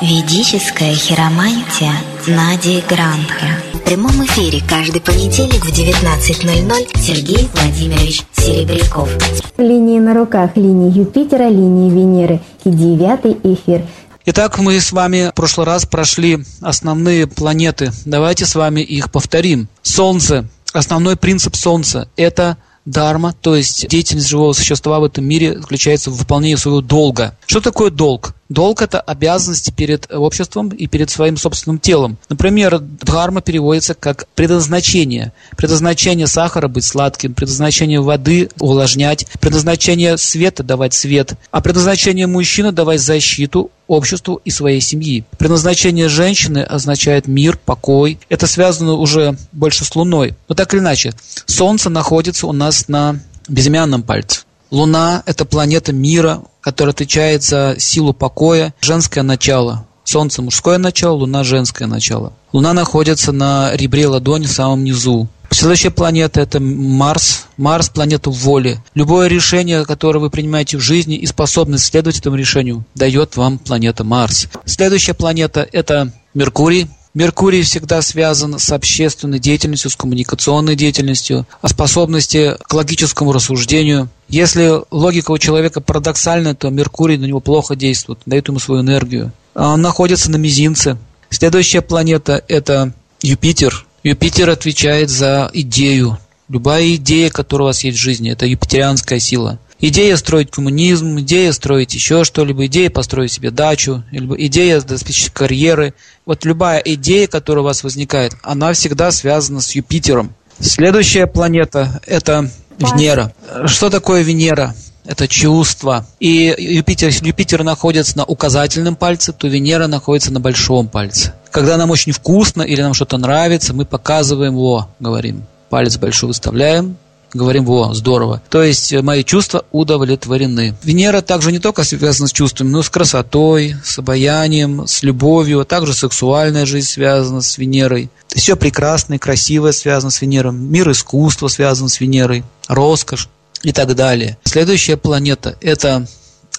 Ведическая хиромантия Нади Грандха. В прямом эфире каждый понедельник в 19.00 Сергей Владимирович Серебряков. Линии на руках, линии Юпитера, линии Венеры и девятый эфир. Итак, мы с вами в прошлый раз прошли основные планеты. Давайте с вами их повторим. Солнце. Основной принцип Солнца – это дарма, то есть деятельность живого существа в этом мире заключается в выполнении своего долга. Что такое долг? Долг – это обязанности перед обществом и перед своим собственным телом. Например, дхарма переводится как предназначение. Предназначение сахара – быть сладким, предназначение воды – увлажнять, предназначение света – давать свет, а предназначение мужчины – давать защиту обществу и своей семьи. Предназначение женщины означает мир, покой. Это связано уже больше с Луной. Но так или иначе, Солнце находится у нас на безымянном пальце. Луна – это планета мира, которая отвечает за силу покоя, женское начало. Солнце – мужское начало, Луна – женское начало. Луна находится на ребре ладони в самом низу. Следующая планета – это Марс. Марс – планета воли. Любое решение, которое вы принимаете в жизни и способность следовать этому решению, дает вам планета Марс. Следующая планета – это Меркурий. Меркурий всегда связан с общественной деятельностью, с коммуникационной деятельностью, о способности к логическому рассуждению. Если логика у человека парадоксальная, то Меркурий на него плохо действует, дает ему свою энергию. Он находится на мизинце. Следующая планета – это Юпитер. Юпитер отвечает за идею. Любая идея, которая у вас есть в жизни, это юпитерианская сила. Идея строить коммунизм, идея строить еще что-либо, идея построить себе дачу, идея достичь карьеры. Вот любая идея, которая у вас возникает, она всегда связана с Юпитером. Следующая планета – это Венера. Что такое Венера? это чувство. И Юпитер, Юпитер находится на указательном пальце, то Венера находится на большом пальце. Когда нам очень вкусно или нам что-то нравится, мы показываем, о, говорим, палец большой выставляем, говорим, во, здорово. То есть э, мои чувства удовлетворены. Венера также не только связана с чувствами, но и с красотой, с обаянием, с любовью, а также сексуальная жизнь связана с Венерой. Все прекрасное, красивое связано с Венерой. Мир искусства связан с Венерой. Роскошь и так далее. Следующая планета – это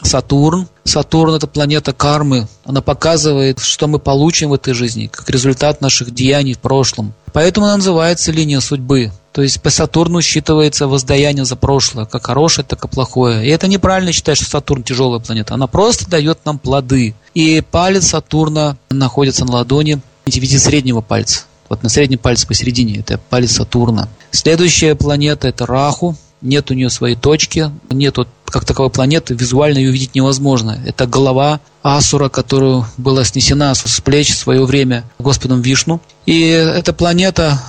Сатурн. Сатурн – это планета кармы. Она показывает, что мы получим в этой жизни, как результат наших деяний в прошлом. Поэтому она называется линия судьбы. То есть по Сатурну считывается воздаяние за прошлое, как хорошее, так и плохое. И это неправильно считать, что Сатурн тяжелая планета. Она просто дает нам плоды. И палец Сатурна находится на ладони в виде среднего пальца. Вот на среднем пальце посередине – это палец Сатурна. Следующая планета – это Раху нет у нее своей точки, нет вот как таковой планеты, визуально ее увидеть невозможно. Это голова Асура, которую была снесена с плеч в свое время Господом Вишну. И эта планета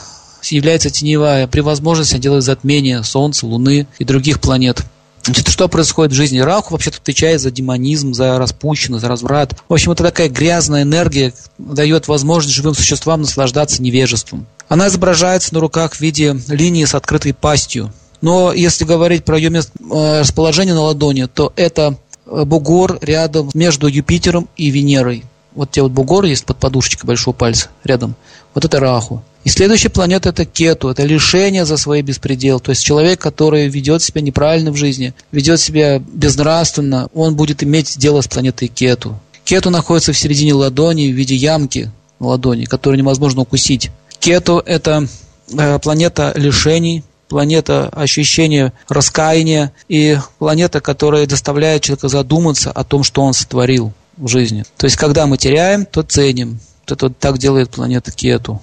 является теневая. При возможности делает затмение Солнца, Луны и других планет. Значит, что происходит в жизни? Раху вообще-то отвечает за демонизм, за распущенность, за разврат. В общем, это такая грязная энергия, дает возможность живым существам наслаждаться невежеством. Она изображается на руках в виде линии с открытой пастью. Но если говорить про ее место, э, расположение на ладони, то это э, бугор рядом между Юпитером и Венерой. Вот те вот бугоры есть под подушечкой большого пальца рядом. Вот это Раху. И следующая планета это Кету, это лишение за свой беспредел. То есть человек, который ведет себя неправильно в жизни, ведет себя безнравственно, он будет иметь дело с планетой Кету. Кету находится в середине ладони в виде ямки ладони, которую невозможно укусить. Кету это э, планета лишений, планета ощущения раскаяния и планета, которая заставляет человека задуматься о том, что он сотворил в жизни. То есть, когда мы теряем, то ценим. Это вот так делает планета Кету.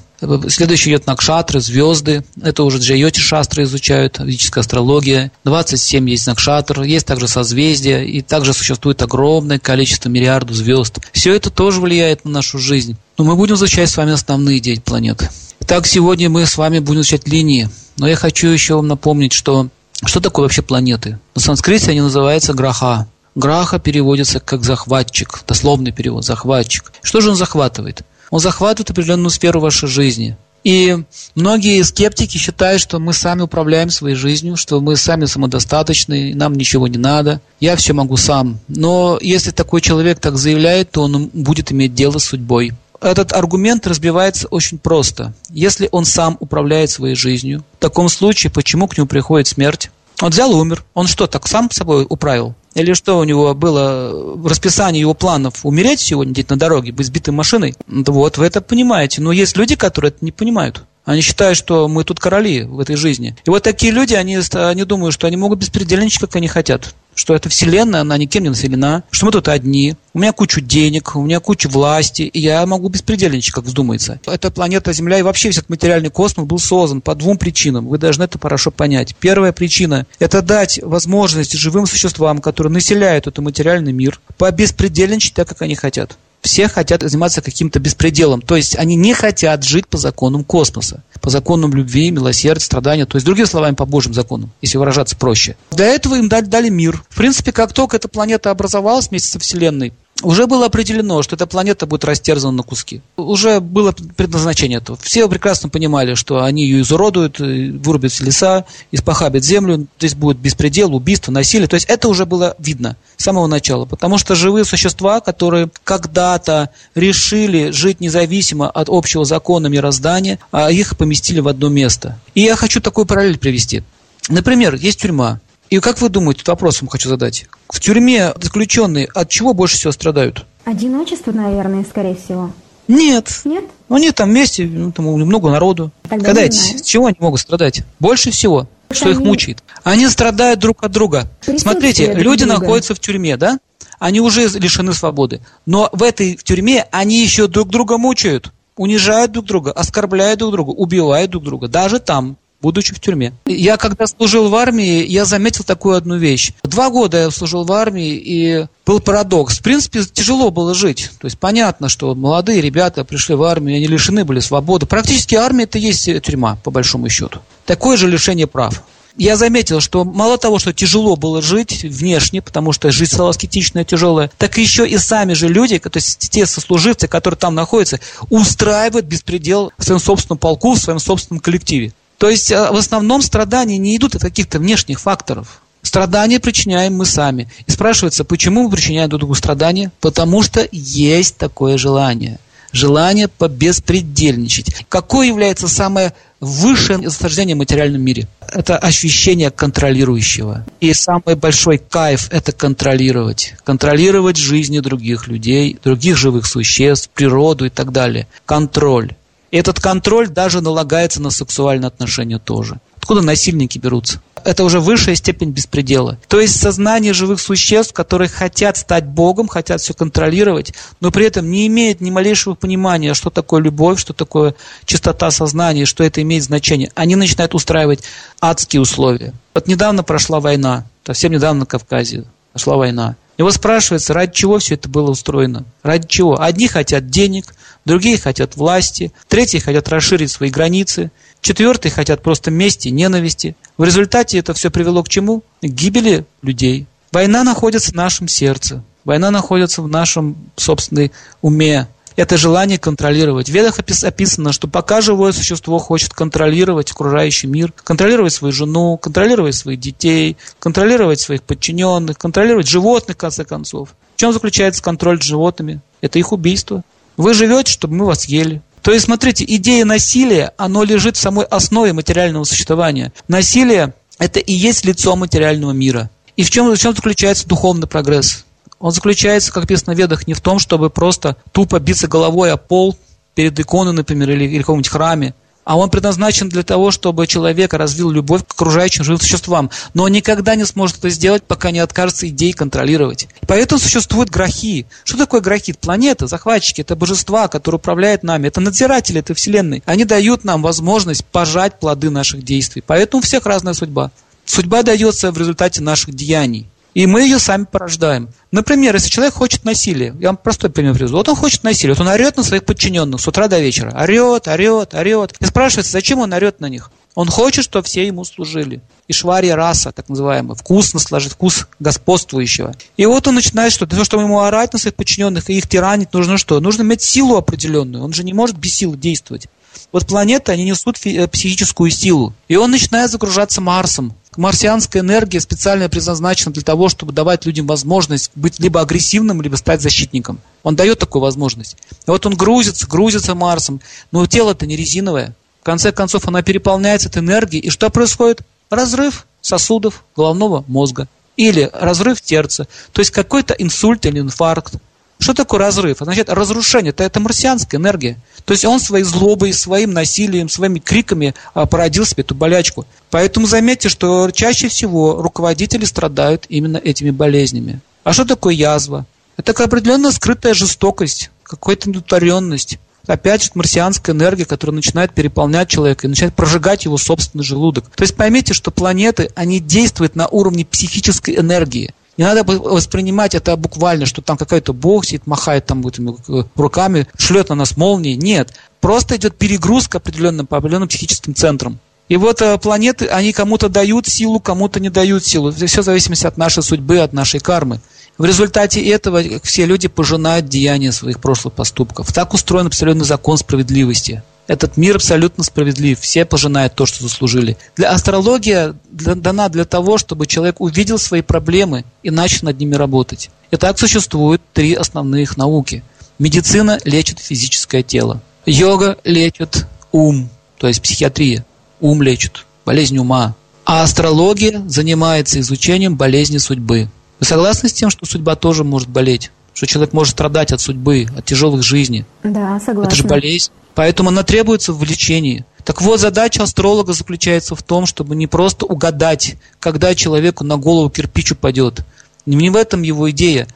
Следующий идет Накшатры, звезды. Это уже джайоти шастры изучают, ведическая астрология. 27 есть Накшатр, есть также созвездия, и также существует огромное количество миллиардов звезд. Все это тоже влияет на нашу жизнь. Но мы будем изучать с вами основные 9 планет. Так сегодня мы с вами будем изучать линии. Но я хочу еще вам напомнить, что что такое вообще планеты? На санскрите они называются граха. Граха переводится как захватчик, дословный перевод, захватчик. Что же он захватывает? Он захватывает определенную сферу вашей жизни. И многие скептики считают, что мы сами управляем своей жизнью, что мы сами самодостаточны, нам ничего не надо, я все могу сам. Но если такой человек так заявляет, то он будет иметь дело с судьбой этот аргумент разбивается очень просто. Если он сам управляет своей жизнью, в таком случае почему к нему приходит смерть? Он взял и умер. Он что, так сам собой управил? Или что у него было в расписании его планов? Умереть сегодня где-то на дороге, быть сбитым машиной? Вот, вы это понимаете. Но есть люди, которые это не понимают. Они считают, что мы тут короли в этой жизни. И вот такие люди, они, они думают, что они могут беспредельничать, как они хотят. Что эта вселенная, она никем не населена. Что мы тут одни. У меня куча денег, у меня куча власти. И я могу беспредельничать, как вздумается. Эта планета Земля и вообще весь этот материальный космос был создан по двум причинам. Вы должны это хорошо понять. Первая причина – это дать возможность живым существам, которые населяют этот материальный мир, побеспредельничать так, как они хотят все хотят заниматься каким-то беспределом. То есть они не хотят жить по законам космоса, по законам любви, милосердия, страдания. То есть, другими словами, по Божьим законам, если выражаться проще. Для этого им дали, дали мир. В принципе, как только эта планета образовалась вместе со Вселенной, уже было определено, что эта планета будет растерзана на куски. Уже было предназначение этого. Все прекрасно понимали, что они ее изуродуют, э, вырубят леса, испохабят землю, здесь будет беспредел, убийство, насилие. То есть это уже было видно с самого начала. Потому что живые существа, которые когда-то решили жить независимо от общего закона мироздания, а их поместили в одно место. И я хочу такой параллель привести. Например, есть тюрьма. И как вы думаете, вопрос вам хочу задать. В тюрьме заключенные от чего больше всего страдают? Одиночество, наверное, скорее всего. Нет. Нет? Ну, они там вместе, ну, там много народу. Тогда Когда эти, чего они могут страдать? Больше всего, что их они- мучает. Они страдают друг от друга. Смотрите, друг люди друга. находятся в тюрьме, да? Они уже лишены свободы. Но в этой в тюрьме они еще друг друга мучают. Унижают друг друга, оскорбляют друг друга, убивают друг друга. Даже там, будучи в тюрьме. Я когда служил в армии, я заметил такую одну вещь. Два года я служил в армии, и был парадокс. В принципе, тяжело было жить. То есть понятно, что молодые ребята пришли в армию, они лишены были свободы. Практически армия это есть тюрьма, по большому счету. Такое же лишение прав. Я заметил, что мало того, что тяжело было жить внешне, потому что жизнь стала аскетичная, тяжелая, так еще и сами же люди, то есть те сослуживцы, которые там находятся, устраивают беспредел в своем собственном полку, в своем собственном коллективе. То есть э, в основном страдания не идут от каких-то внешних факторов. Страдания причиняем мы сами. И спрашивается, почему мы причиняем друг другу страдания? Потому что есть такое желание. Желание побеспредельничать. Какое является самое высшее наслаждение в материальном мире? Это ощущение контролирующего. И самый большой кайф – это контролировать. Контролировать жизни других людей, других живых существ, природу и так далее. Контроль. Этот контроль даже налагается на сексуальные отношения тоже. Откуда насильники берутся? Это уже высшая степень беспредела. То есть сознание живых существ, которые хотят стать Богом, хотят все контролировать, но при этом не имеют ни малейшего понимания, что такое любовь, что такое чистота сознания, что это имеет значение. Они начинают устраивать адские условия. Вот недавно прошла война, совсем недавно на Кавказе прошла война. И вот спрашивается, ради чего все это было устроено? Ради чего? Одни хотят денег, другие хотят власти, третьи хотят расширить свои границы, четвертые хотят просто мести, ненависти. В результате это все привело к чему? К гибели людей. Война находится в нашем сердце. Война находится в нашем собственном уме. Это желание контролировать. В ведах опис- описано, что пока живое существо хочет контролировать окружающий мир, контролировать свою жену, контролировать своих детей, контролировать своих подчиненных, контролировать животных, в конце концов. В чем заключается контроль над животными? Это их убийство. Вы живете, чтобы мы вас ели. То есть, смотрите, идея насилия, оно лежит в самой основе материального существования. Насилие – это и есть лицо материального мира. И в чем, в чем заключается духовный прогресс? Он заключается, как написано в Ведах, не в том, чтобы просто тупо биться головой о пол перед иконой, например, или, или в каком-нибудь храме, а он предназначен для того, чтобы человек развил любовь к окружающим живым существам. Но он никогда не сможет это сделать, пока не откажется идеей контролировать. Поэтому существуют грохи. Что такое грохи? Планета, захватчики, это божества, которые управляют нами, это надзиратели этой вселенной. Они дают нам возможность пожать плоды наших действий. Поэтому у всех разная судьба. Судьба дается в результате наших деяний. И мы ее сами порождаем. Например, если человек хочет насилия, я вам простой пример приведу. Вот он хочет насилия, вот он орет на своих подчиненных с утра до вечера. Орет, орет, орет. И спрашивается, зачем он орет на них? Он хочет, чтобы все ему служили. И шварья раса, так называемая, вкус наслажить, вкус господствующего. И вот он начинает что? Для того, чтобы ему орать на своих подчиненных и их тиранить, нужно что? Нужно иметь силу определенную. Он же не может без силы действовать. Вот планеты, они несут э, психическую силу. И он начинает загружаться Марсом. Марсианская энергия специально предназначена для того, чтобы давать людям возможность быть либо агрессивным, либо стать защитником. Он дает такую возможность. И вот он грузится, грузится Марсом. Но тело-то не резиновое. В конце концов, она переполняется этой энергией. И что происходит? Разрыв сосудов головного мозга. или разрыв сердца, то есть какой-то инсульт или инфаркт. Что такое разрыв? Значит, разрушение это, это марсианская энергия. То есть он своей злобой, своим насилием, своими криками а, породил себе эту болячку. Поэтому заметьте, что чаще всего руководители страдают именно этими болезнями. А что такое язва? Это как определенная скрытая жестокость, какая-то удовлетворенность. Опять же, марсианская энергия, которая начинает переполнять человека и начинает прожигать его собственный желудок. То есть поймите, что планеты, они действуют на уровне психической энергии. Не надо воспринимать это буквально, что там какой-то бог сидит, махает там э, руками, шлет на нас молнии. Нет. Просто идет перегрузка определенным по определенным психическим центрам. И вот э, планеты, они кому-то дают силу, кому-то не дают силу. Все в зависимости от нашей судьбы, от нашей кармы. В результате этого все люди пожинают деяния своих прошлых поступков. Так устроен абсолютно закон справедливости. Этот мир абсолютно справедлив. Все пожинают то, что заслужили. Для астрология для, дана для того, чтобы человек увидел свои проблемы и начал над ними работать. И так существуют три основных науки. Медицина лечит физическое тело. Йога лечит ум, то есть психиатрия. Ум лечит, болезнь ума. А астрология занимается изучением болезни судьбы. Вы согласны с тем, что судьба тоже может болеть? Что человек может страдать от судьбы, от тяжелых жизней? Да, согласна. Это же болезнь. Поэтому она требуется в лечении. Так вот, задача астролога заключается в том, чтобы не просто угадать, когда человеку на голову кирпич упадет. Не в этом его идея,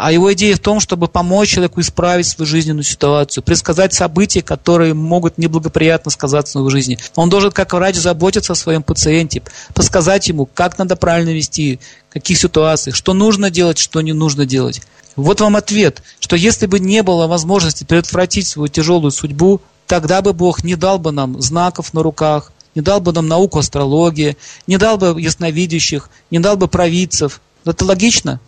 а его идея в том, чтобы помочь человеку исправить свою жизненную ситуацию, предсказать события, которые могут неблагоприятно сказаться в его жизни. Он должен, как врач, заботиться о своем пациенте, подсказать ему, как надо правильно вести, в каких ситуациях, что нужно делать, что не нужно делать. Вот вам ответ, что если бы не было возможности предотвратить свою тяжелую судьбу, тогда бы Бог не дал бы нам знаков на руках, не дал бы нам науку астрологии, не дал бы ясновидящих, не дал бы провидцев. Это логично?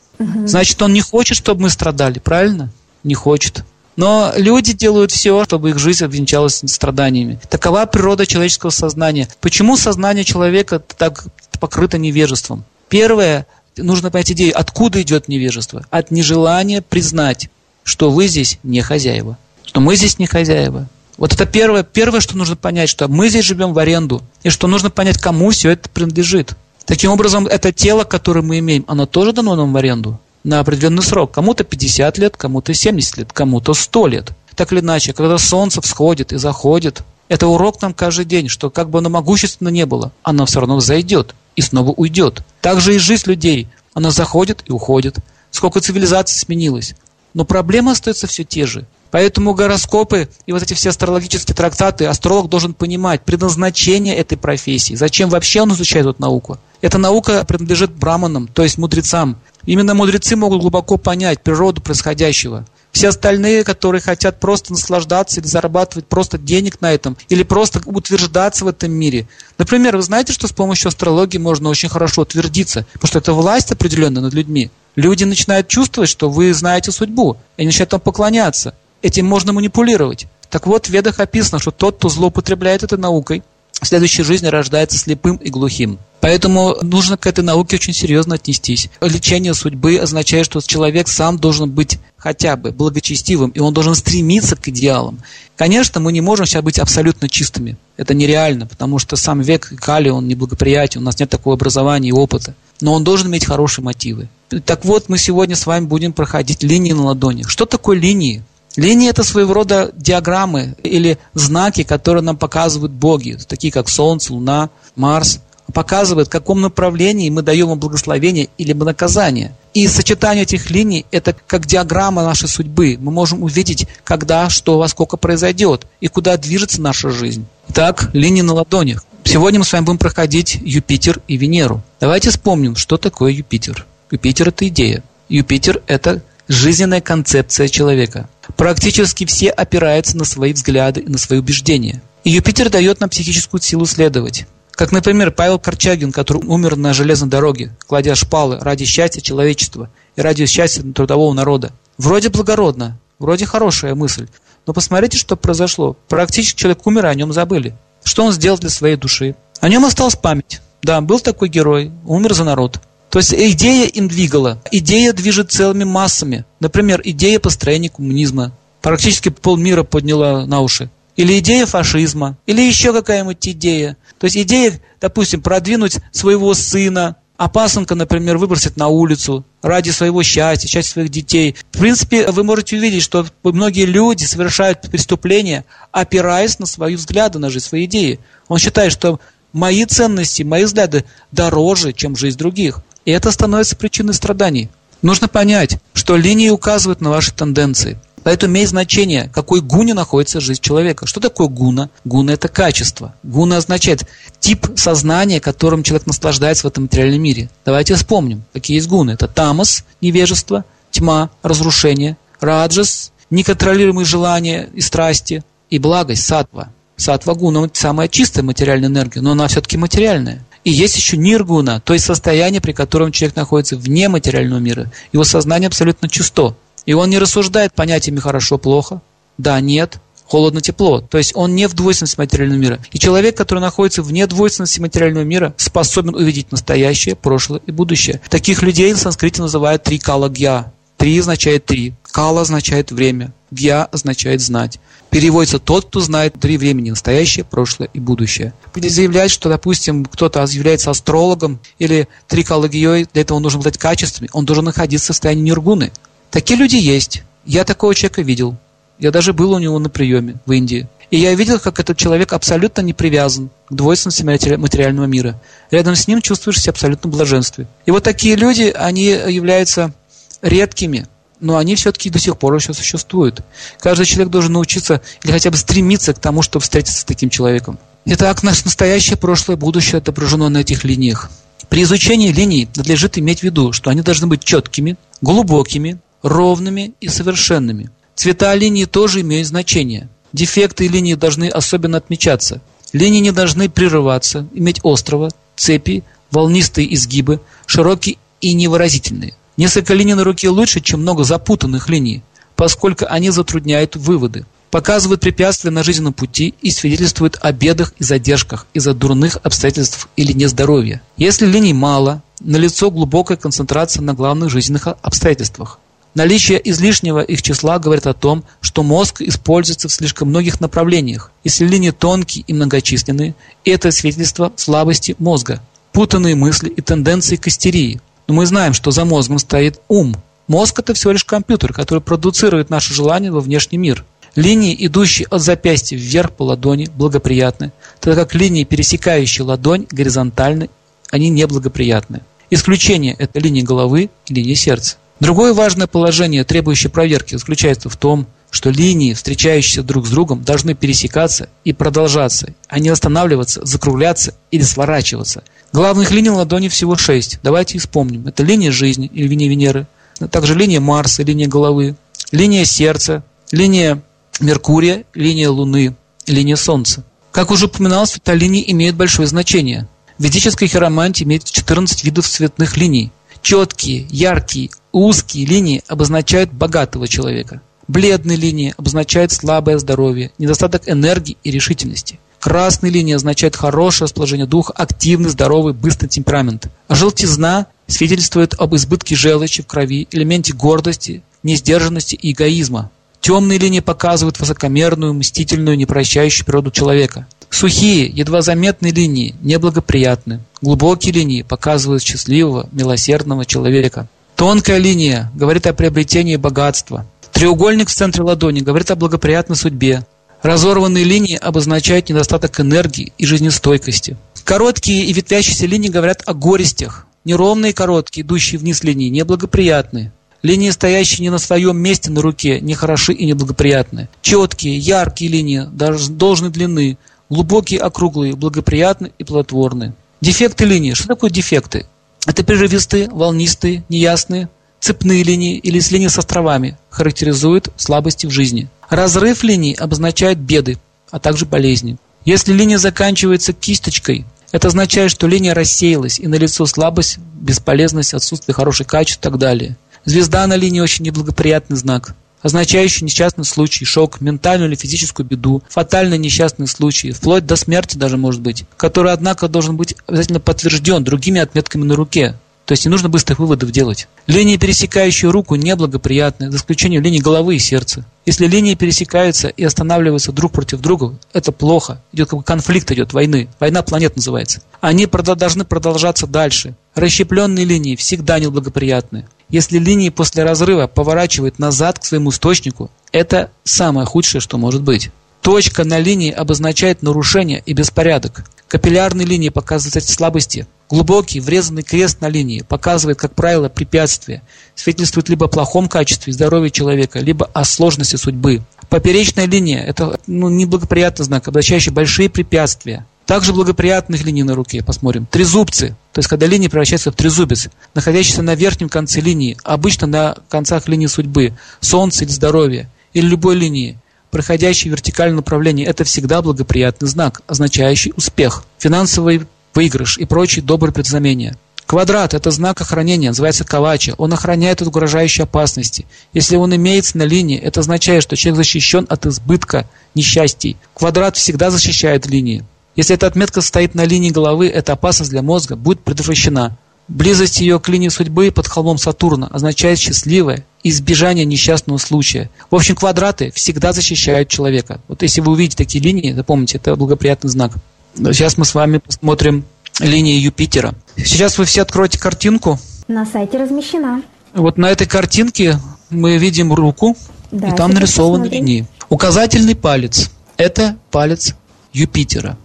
Значит, он не хочет, чтобы мы страдали, правильно? Не хочет. Но люди делают все, чтобы их жизнь обвенчалась страданиями. Такова природа человеческого сознания. Почему сознание человека так покрыто невежеством? Первое, нужно понять идею, откуда идет невежество? От нежелания признать, что вы здесь не хозяева, что мы здесь не хозяева. Вот это первое, первое, что нужно понять, что мы здесь живем в аренду, и что нужно понять, кому все это принадлежит. Таким образом, это тело, которое мы имеем, оно тоже дано нам в аренду на определенный срок. Кому-то 50 лет, кому-то 70 лет, кому-то 100 лет. Так или иначе, когда солнце всходит и заходит, это урок нам каждый день, что как бы оно могущественно не было, оно все равно зайдет и снова уйдет. Также и жизнь людей. Она заходит и уходит. Сколько цивилизаций сменилось. Но проблемы остаются все те же. Поэтому гороскопы и вот эти все астрологические трактаты астролог должен понимать предназначение этой профессии. Зачем вообще он изучает эту науку? Эта наука принадлежит браманам, то есть мудрецам. Именно мудрецы могут глубоко понять природу происходящего. Все остальные, которые хотят просто наслаждаться или зарабатывать просто денег на этом, или просто утверждаться в этом мире. Например, вы знаете, что с помощью астрологии можно очень хорошо утвердиться, потому что это власть определенная над людьми. Люди начинают чувствовать, что вы знаете судьбу, и начинают вам поклоняться. Этим можно манипулировать. Так вот, в ведах описано, что тот, кто злоупотребляет этой наукой, в следующей жизни рождается слепым и глухим. Поэтому нужно к этой науке очень серьезно отнестись. Лечение судьбы означает, что человек сам должен быть хотя бы благочестивым, и он должен стремиться к идеалам. Конечно, мы не можем сейчас быть абсолютно чистыми. Это нереально, потому что сам век Кали, он неблагоприятен, у нас нет такого образования и опыта. Но он должен иметь хорошие мотивы. Так вот, мы сегодня с вами будем проходить линии на ладонях. Что такое линии? Линии – это своего рода диаграммы или знаки, которые нам показывают боги, такие как Солнце, Луна, Марс, показывают, в каком направлении мы даем им благословение или наказание. И сочетание этих линий – это как диаграмма нашей судьбы. Мы можем увидеть, когда, что, во сколько произойдет и куда движется наша жизнь. Итак, линии на ладонях. Сегодня мы с вами будем проходить Юпитер и Венеру. Давайте вспомним, что такое Юпитер. Юпитер – это идея. Юпитер – это жизненная концепция человека. Практически все опираются на свои взгляды и на свои убеждения. И Юпитер дает нам психическую силу следовать. Как, например, Павел Корчагин, который умер на железной дороге, кладя шпалы ради счастья человечества и ради счастья трудового народа. Вроде благородно, вроде хорошая мысль, но посмотрите, что произошло. Практически человек умер, а о нем забыли. Что он сделал для своей души? О нем осталась память. Да, был такой герой, умер за народ. То есть идея им двигала. Идея движет целыми массами. Например, идея построения коммунизма. Практически полмира подняла на уши. Или идея фашизма. Или еще какая-нибудь идея. То есть идея, допустим, продвинуть своего сына, а например, выбросит на улицу ради своего счастья, счастья своих детей. В принципе, вы можете увидеть, что многие люди совершают преступления, опираясь на свои взгляды на жизнь, свои идеи. Он считает, что мои ценности, мои взгляды дороже, чем жизнь других. И это становится причиной страданий. Нужно понять, что линии указывают на ваши тенденции. Поэтому имеет значение, какой гуне находится жизнь человека. Что такое гуна? Гуна – это качество. Гуна означает тип сознания, которым человек наслаждается в этом материальном мире. Давайте вспомним, какие есть гуны. Это тамас – невежество, тьма – разрушение, раджас – неконтролируемые желания и страсти, и благость – сатва. Сатва гуна – самая чистая материальная энергия, но она все-таки материальная. И есть еще ниргуна, то есть состояние, при котором человек находится вне материального мира. Его сознание абсолютно чисто. И он не рассуждает понятиями хорошо-плохо, да, нет, холодно-тепло. То есть он не в двойственности материального мира. И человек, который находится вне двойственности материального мира, способен увидеть настоящее, прошлое и будущее. Таких людей в санскрите называют три калагья. Три означает три. Кала означает время. Гья означает знать. Переводится тот, кто знает три времени, настоящее, прошлое и будущее. Заявлять, что, допустим, кто-то является астрологом или трикологией, для этого нужно обладать качествами, он должен находиться в состоянии ниргуны. Такие люди есть. Я такого человека видел. Я даже был у него на приеме в Индии. И я видел, как этот человек абсолютно не привязан к двойственности материального мира. Рядом с ним чувствуешь себя абсолютно в блаженстве. И вот такие люди, они являются редкими, но они все-таки до сих пор еще существуют. Каждый человек должен научиться или хотя бы стремиться к тому, чтобы встретиться с таким человеком. Итак, наше настоящее, прошлое, будущее отображено на этих линиях. При изучении линий надлежит иметь в виду, что они должны быть четкими, глубокими, ровными и совершенными. Цвета линии тоже имеют значение. Дефекты линии должны особенно отмечаться. Линии не должны прерываться, иметь острова, цепи, волнистые изгибы, широкие и невыразительные. Несколько линий на руке лучше, чем много запутанных линий, поскольку они затрудняют выводы, показывают препятствия на жизненном пути и свидетельствуют о бедах и задержках из-за дурных обстоятельств или нездоровья. Если линий мало, налицо глубокая концентрация на главных жизненных обстоятельствах. Наличие излишнего их числа говорит о том, что мозг используется в слишком многих направлениях. Если линии тонкие и многочисленные, это свидетельство слабости мозга, путанные мысли и тенденции к истерии. Но мы знаем, что за мозгом стоит ум. Мозг – это всего лишь компьютер, который продуцирует наши желания во внешний мир. Линии, идущие от запястья вверх по ладони, благоприятны, тогда как линии, пересекающие ладонь, горизонтальны, они неблагоприятны. Исключение – это линии головы и линии сердца. Другое важное положение, требующее проверки, заключается в том, что линии, встречающиеся друг с другом, должны пересекаться и продолжаться, а не останавливаться, закругляться или сворачиваться. Главных линий ладони всего шесть. Давайте вспомним. Это линия жизни или линия Венеры, также линия Марса, линия головы, линия сердца, линия Меркурия, линия Луны, линия Солнца. Как уже упоминалось, эта линия имеет большое значение. В ведической хиромантии имеет 14 видов цветных линий. Четкие, яркие, узкие линии обозначают богатого человека. Бледные линии обозначают слабое здоровье, недостаток энергии и решительности. Красные линии означают хорошее расположение духа, активный, здоровый, быстрый темперамент. А желтизна свидетельствует об избытке желчи в крови, элементе гордости, несдержанности и эгоизма. Темные линии показывают высокомерную, мстительную, непрощающую природу человека. Сухие, едва заметные линии неблагоприятны. Глубокие линии показывают счастливого, милосердного человека. Тонкая линия говорит о приобретении богатства. Треугольник в центре ладони говорит о благоприятной судьбе. Разорванные линии обозначают недостаток энергии и жизнестойкости. Короткие и ветвящиеся линии говорят о горестях. Неровные короткие, идущие вниз линии, неблагоприятны. Линии, стоящие не на своем месте на руке, не хороши и неблагоприятны. Четкие, яркие линии должной длины, глубокие, округлые, благоприятны и плодотворны. Дефекты линии. Что такое дефекты? Это прерывистые, волнистые, неясные, цепные линии или с линии с островами характеризуют слабости в жизни. Разрыв линий обозначает беды, а также болезни. Если линия заканчивается кисточкой, это означает, что линия рассеялась и налицо слабость, бесполезность, отсутствие хороших качеств и так далее. Звезда на линии очень неблагоприятный знак, означающий несчастный случай, шок, ментальную или физическую беду, фатальный несчастный случай, вплоть до смерти даже может быть, который, однако, должен быть обязательно подтвержден другими отметками на руке. То есть не нужно быстрых выводов делать. Линии, пересекающие руку, неблагоприятны, за исключением линий головы и сердца. Если линии пересекаются и останавливаются друг против друга, это плохо. Идет как бы конфликт идет, войны. Война планет называется. Они должны продолжаться дальше. Расщепленные линии всегда неблагоприятны. Если линии после разрыва поворачивают назад к своему источнику, это самое худшее, что может быть. Точка на линии обозначает нарушение и беспорядок. Капиллярные линии показывают слабости. Глубокий врезанный крест на линии показывает, как правило, препятствие. Свидетельствует либо о плохом качестве здоровья человека, либо о сложности судьбы. Поперечная линия – это ну, неблагоприятный знак, обозначающий большие препятствия. Также благоприятных линий на руке, посмотрим. Трезубцы, то есть когда линия превращается в трезубец, находящийся на верхнем конце линии, обычно на концах линии судьбы, солнце или здоровье, или любой линии, проходящей в вертикальном направлении, это всегда благоприятный знак, означающий успех, финансовый выигрыш и прочие добрые предзнамения. Квадрат – это знак охранения, называется кавача. Он охраняет от угрожающей опасности. Если он имеется на линии, это означает, что человек защищен от избытка несчастий. Квадрат всегда защищает линии. Если эта отметка стоит на линии головы, эта опасность для мозга будет предотвращена. Близость ее к линии судьбы под холмом Сатурна означает счастливое избежание несчастного случая. В общем, квадраты всегда защищают человека. Вот если вы увидите такие линии, запомните, это благоприятный знак. Сейчас мы с вами посмотрим линии Юпитера. Сейчас вы все откроете картинку. На сайте размещена. Вот на этой картинке мы видим руку, да, и там нарисованы посмотрим. линии. Указательный палец – это палец Юпитера.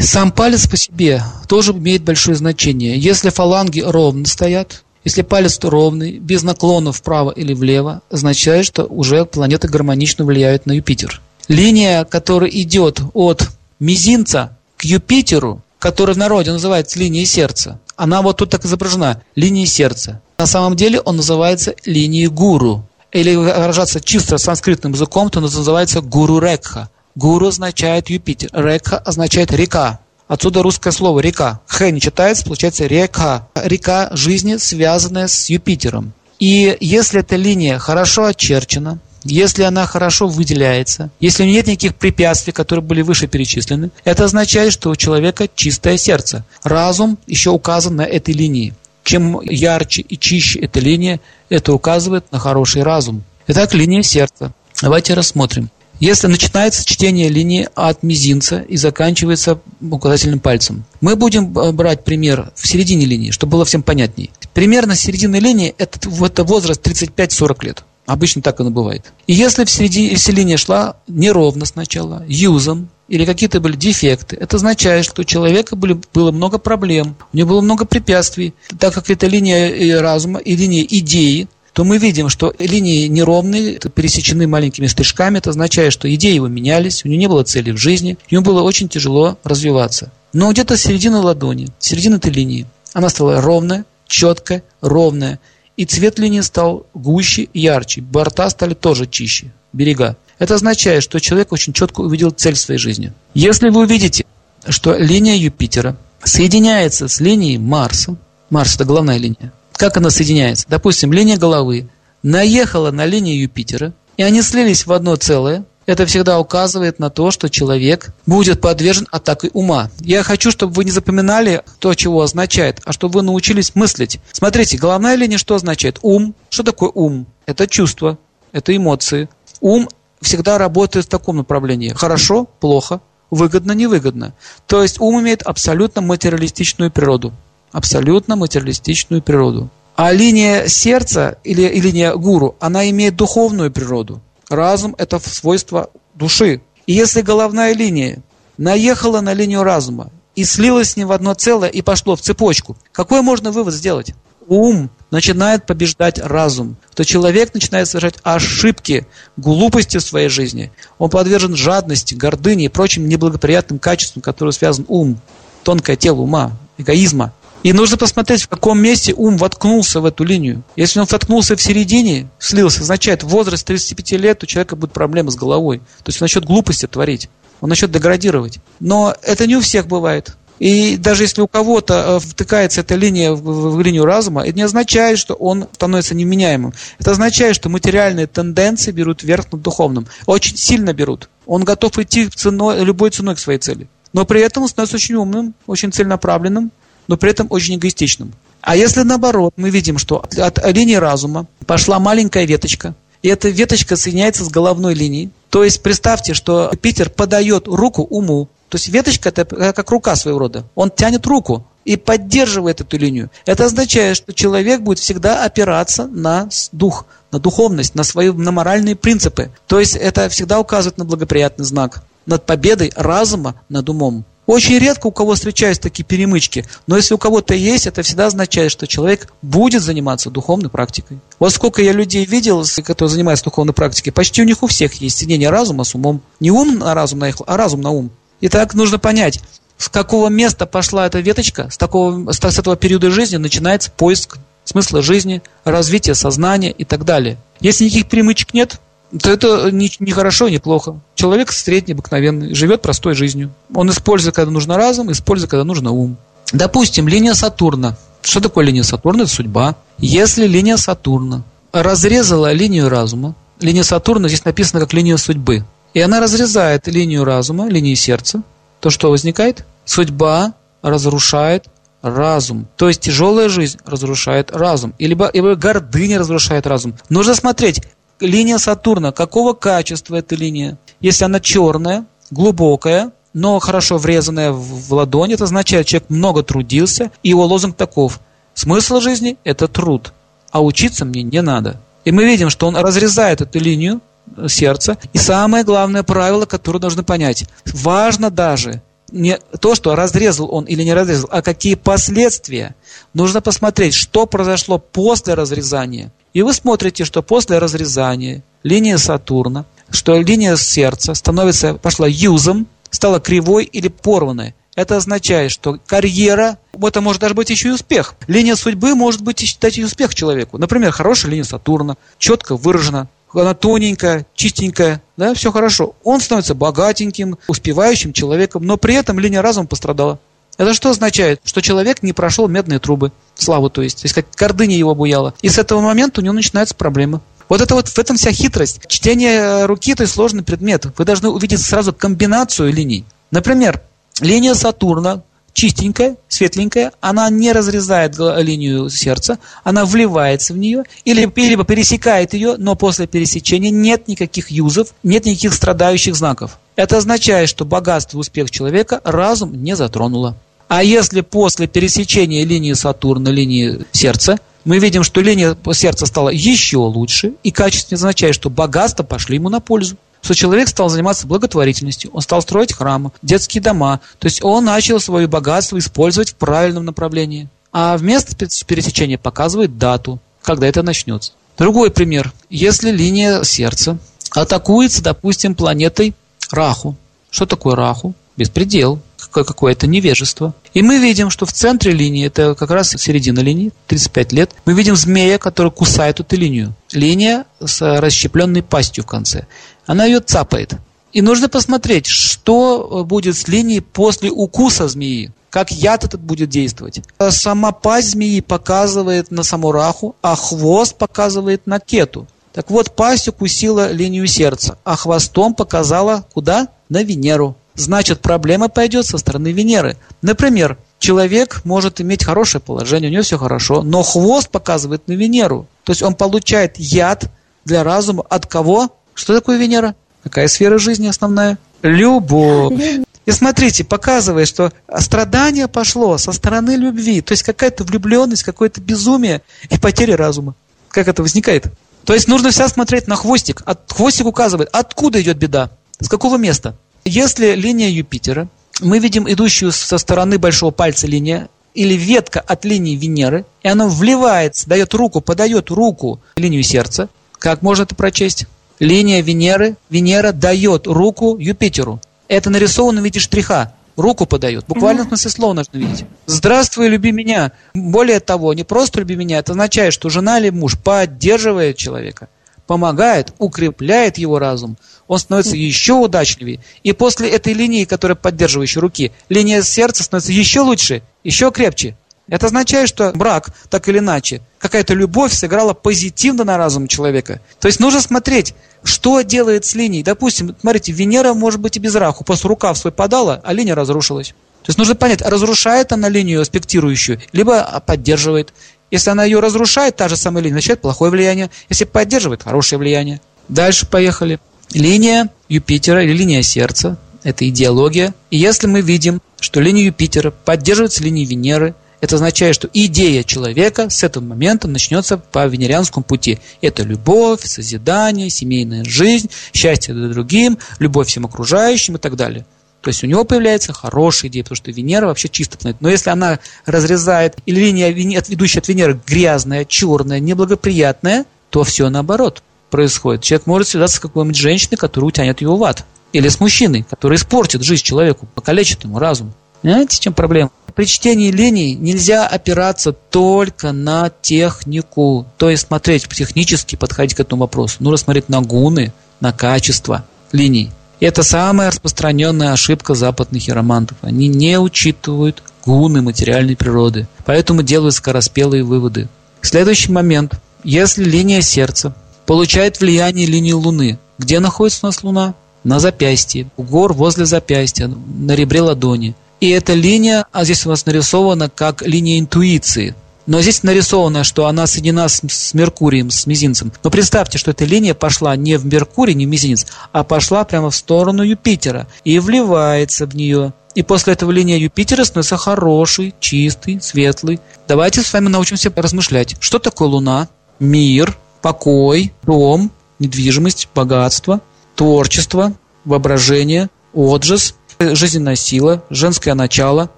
Сам палец по себе тоже имеет большое значение. Если фаланги ровно стоят, если палец ровный, без наклонов вправо или влево, означает, что уже планеты гармонично влияют на Юпитер. Линия, которая идет от мизинца к Юпитеру, которая в народе называется линией сердца, она вот тут так изображена, линией сердца. На самом деле он называется линией гуру. Или выражаться чисто санскритным языком, то называется гуру рекха. Гуру означает Юпитер, рекха означает река. Отсюда русское слово река. Х не читается, получается река. Река жизни, связанная с Юпитером. И если эта линия хорошо очерчена, если она хорошо выделяется, если нет никаких препятствий, которые были выше перечислены, это означает, что у человека чистое сердце. Разум еще указан на этой линии. Чем ярче и чище эта линия, это указывает на хороший разум. Итак, линия сердца. Давайте рассмотрим. Если начинается чтение линии от мизинца и заканчивается указательным пальцем. Мы будем э, брать пример в середине линии, чтобы было всем понятнее. Примерно середина линии это, это возраст 35-40 лет. Обычно так оно бывает. И если в середине если линия шла неровно сначала, юзом, или какие-то были дефекты, это означает, что у человека были, было много проблем, у него было много препятствий. Так как это линия разума и линия идеи, то мы видим, что линии неровные, пересечены маленькими стрижками. Это означает, что идеи его менялись, у него не было цели в жизни, ему было очень тяжело развиваться. Но где-то середина ладони, середина этой линии, она стала ровная, четкая, ровная. И цвет линии стал гуще, ярче. Борта стали тоже чище, берега. Это означает, что человек очень четко увидел цель своей жизни. Если вы увидите, что линия Юпитера соединяется с линией Марса, Марс – это главная линия, как она соединяется? Допустим, линия головы наехала на линию Юпитера, и они слились в одно целое. Это всегда указывает на то, что человек будет подвержен атаке ума. Я хочу, чтобы вы не запоминали то, чего означает, а чтобы вы научились мыслить. Смотрите, головная линия что означает? Ум. Что такое ум? Это чувство, это эмоции. Ум всегда работает в таком направлении. Хорошо, плохо, выгодно, невыгодно. То есть ум имеет абсолютно материалистичную природу абсолютно материалистичную природу. А линия сердца или, или линия гуру, она имеет духовную природу. Разум – это свойство души. И если головная линия наехала на линию разума и слилась с ним в одно целое и пошло в цепочку, какой можно вывод сделать? Ум начинает побеждать разум, то человек начинает совершать ошибки, глупости в своей жизни. Он подвержен жадности, гордыне и прочим неблагоприятным качествам, которые связан ум, тонкое тело ума, эгоизма. И нужно посмотреть, в каком месте ум воткнулся в эту линию. Если он воткнулся в середине, слился, означает, возраст 35 лет у человека будут проблемы с головой. То есть он начнет глупости творить, он начнет деградировать. Но это не у всех бывает. И даже если у кого-то э, втыкается эта линия в, в, в линию разума, это не означает, что он становится невменяемым. Это означает, что материальные тенденции берут верх над духовным. Очень сильно берут. Он готов идти ценой, любой ценой к своей цели. Но при этом он становится очень умным, очень целенаправленным, но при этом очень эгоистичным. А если наоборот, мы видим, что от линии разума пошла маленькая веточка, и эта веточка соединяется с головной линией. То есть представьте, что Питер подает руку уму. То есть веточка это как рука своего рода. Он тянет руку. и поддерживает эту линию. Это означает, что человек будет всегда опираться на дух, на духовность, на свои на моральные принципы. То есть это всегда указывает на благоприятный знак, над победой разума над умом. Очень редко у кого встречаются такие перемычки, но если у кого-то есть, это всегда означает, что человек будет заниматься духовной практикой. Вот сколько я людей видел, которые занимаются духовной практикой, почти у них у всех есть соединение разума с умом. Не ум на разум, а разум на ум. И так нужно понять, с какого места пошла эта веточка, с, такого, с этого периода жизни начинается поиск смысла жизни, развитие сознания и так далее. Если никаких перемычек нет, то это не, не хорошо, не плохо. Человек средний, обыкновенный, живет простой жизнью. Он использует, когда нужно разум, использует, когда нужно ум. Допустим, линия Сатурна. Что такое линия Сатурна? Это судьба. Если линия Сатурна разрезала линию разума, линия Сатурна здесь написана как линия судьбы, и она разрезает линию разума, линию сердца, то что возникает? Судьба разрушает разум. То есть тяжелая жизнь разрушает разум. Или либо гордыня разрушает разум. Нужно смотреть, линия Сатурна, какого качества эта линия? Если она черная, глубокая, но хорошо врезанная в ладонь, это означает, человек много трудился, и его лозунг таков. Смысл жизни – это труд, а учиться мне не надо. И мы видим, что он разрезает эту линию, сердца. И самое главное правило, которое нужно понять. Важно даже не то, что разрезал он или не разрезал, а какие последствия. Нужно посмотреть, что произошло после разрезания. И вы смотрите, что после разрезания линия Сатурна, что линия сердца становится, пошла юзом, стала кривой или порванной. Это означает, что карьера, это может даже быть еще и успех. Линия судьбы может быть и считать и успех человеку. Например, хорошая линия Сатурна, четко выражена, она тоненькая, чистенькая, да, все хорошо. Он становится богатеньким, успевающим человеком, но при этом линия разума пострадала. Это что означает? Что человек не прошел медные трубы, славу то есть, то есть как гордыня его буяла. И с этого момента у него начинаются проблемы. Вот это вот в этом вся хитрость. Чтение руки – это сложный предмет. Вы должны увидеть сразу комбинацию линий. Например, линия Сатурна чистенькая, светленькая, она не разрезает линию сердца, она вливается в нее, или либо пересекает ее, но после пересечения нет никаких юзов, нет никаких страдающих знаков. Это означает, что богатство и успех человека разум не затронуло. А если после пересечения линии Сатурна, линии сердца, мы видим, что линия сердца стала еще лучше, и качественно означает, что богатства пошли ему на пользу что человек стал заниматься благотворительностью, он стал строить храмы, детские дома. То есть он начал свое богатство использовать в правильном направлении. А вместо пересечения показывает дату, когда это начнется. Другой пример. Если линия сердца атакуется, допустим, планетой Раху. Что такое Раху? Беспредел какое-то невежество. И мы видим, что в центре линии, это как раз середина линии, 35 лет, мы видим змея, который кусает эту линию. Линия с расщепленной пастью в конце она ее цапает. И нужно посмотреть, что будет с линией после укуса змеи. Как яд этот будет действовать. Сама пасть змеи показывает на саму раху, а хвост показывает на кету. Так вот, пасть укусила линию сердца, а хвостом показала куда? На Венеру. Значит, проблема пойдет со стороны Венеры. Например, человек может иметь хорошее положение, у него все хорошо, но хвост показывает на Венеру. То есть он получает яд для разума от кого? Что такое Венера? Какая сфера жизни основная? Любовь. И смотрите, показывает, что страдание пошло со стороны любви. То есть какая-то влюбленность, какое-то безумие и потеря разума. Как это возникает? То есть нужно вся смотреть на хвостик. От, хвостик указывает, откуда идет беда, с какого места. Если линия Юпитера, мы видим идущую со стороны большого пальца линия, или ветка от линии Венеры, и она вливается, дает руку, подает руку линию сердца. Как можно это прочесть? линия Венеры, Венера дает руку Юпитеру. Это нарисовано в виде штриха. Руку подает. Буквально в смысле слова нужно видеть. Здравствуй, люби меня. Более того, не просто люби меня, это означает, что жена или муж поддерживает человека, помогает, укрепляет его разум. Он становится еще удачливее. И после этой линии, которая поддерживающая руки, линия сердца становится еще лучше, еще крепче. Это означает, что брак, так или иначе, какая-то любовь сыграла позитивно на разум человека. То есть нужно смотреть, что делает с линией. Допустим, смотрите, Венера может быть и без раху, просто рукав свой подала, а линия разрушилась. То есть нужно понять, разрушает она линию аспектирующую, либо поддерживает. Если она ее разрушает, та же самая линия, значит плохое влияние. Если поддерживает, хорошее влияние. Дальше поехали. Линия Юпитера или линия сердца – это идеология. И если мы видим, что линия Юпитера поддерживается линией Венеры. Это означает, что идея человека с этого момента начнется по венерианскому пути. Это любовь, созидание, семейная жизнь, счастье для другим, любовь всем окружающим и так далее. То есть у него появляется хорошая идея, потому что Венера вообще чисто планета. Но если она разрезает, или линия, ведущая от Венеры, грязная, черная, неблагоприятная, то все наоборот происходит. Человек может связаться с какой-нибудь женщиной, которая утянет его в ад. Или с мужчиной, который испортит жизнь человеку, покалечит ему разум. Понимаете, в чем проблема? При чтении линий нельзя опираться только на технику, то есть смотреть технически, подходить к этому вопросу. Нужно смотреть на гуны, на качество линий. Это самая распространенная ошибка западных хиромантов. Они не учитывают гуны материальной природы, поэтому делают скороспелые выводы. Следующий момент. Если линия сердца получает влияние линии Луны, где находится у нас Луна? на запястье, у гор возле запястья, на ребре ладони. И эта линия, а здесь у нас нарисована как линия интуиции. Но здесь нарисовано, что она соединена с, с Меркурием, с мизинцем. Но представьте, что эта линия пошла не в Меркурий, не в мизинец, а пошла прямо в сторону Юпитера и вливается в нее. И после этого линия Юпитера становится хороший, чистый, светлый. Давайте с вами научимся размышлять. Что такое Луна? Мир, покой, дом, недвижимость, богатство – творчество, воображение, отжиз, жизненная сила, женское начало,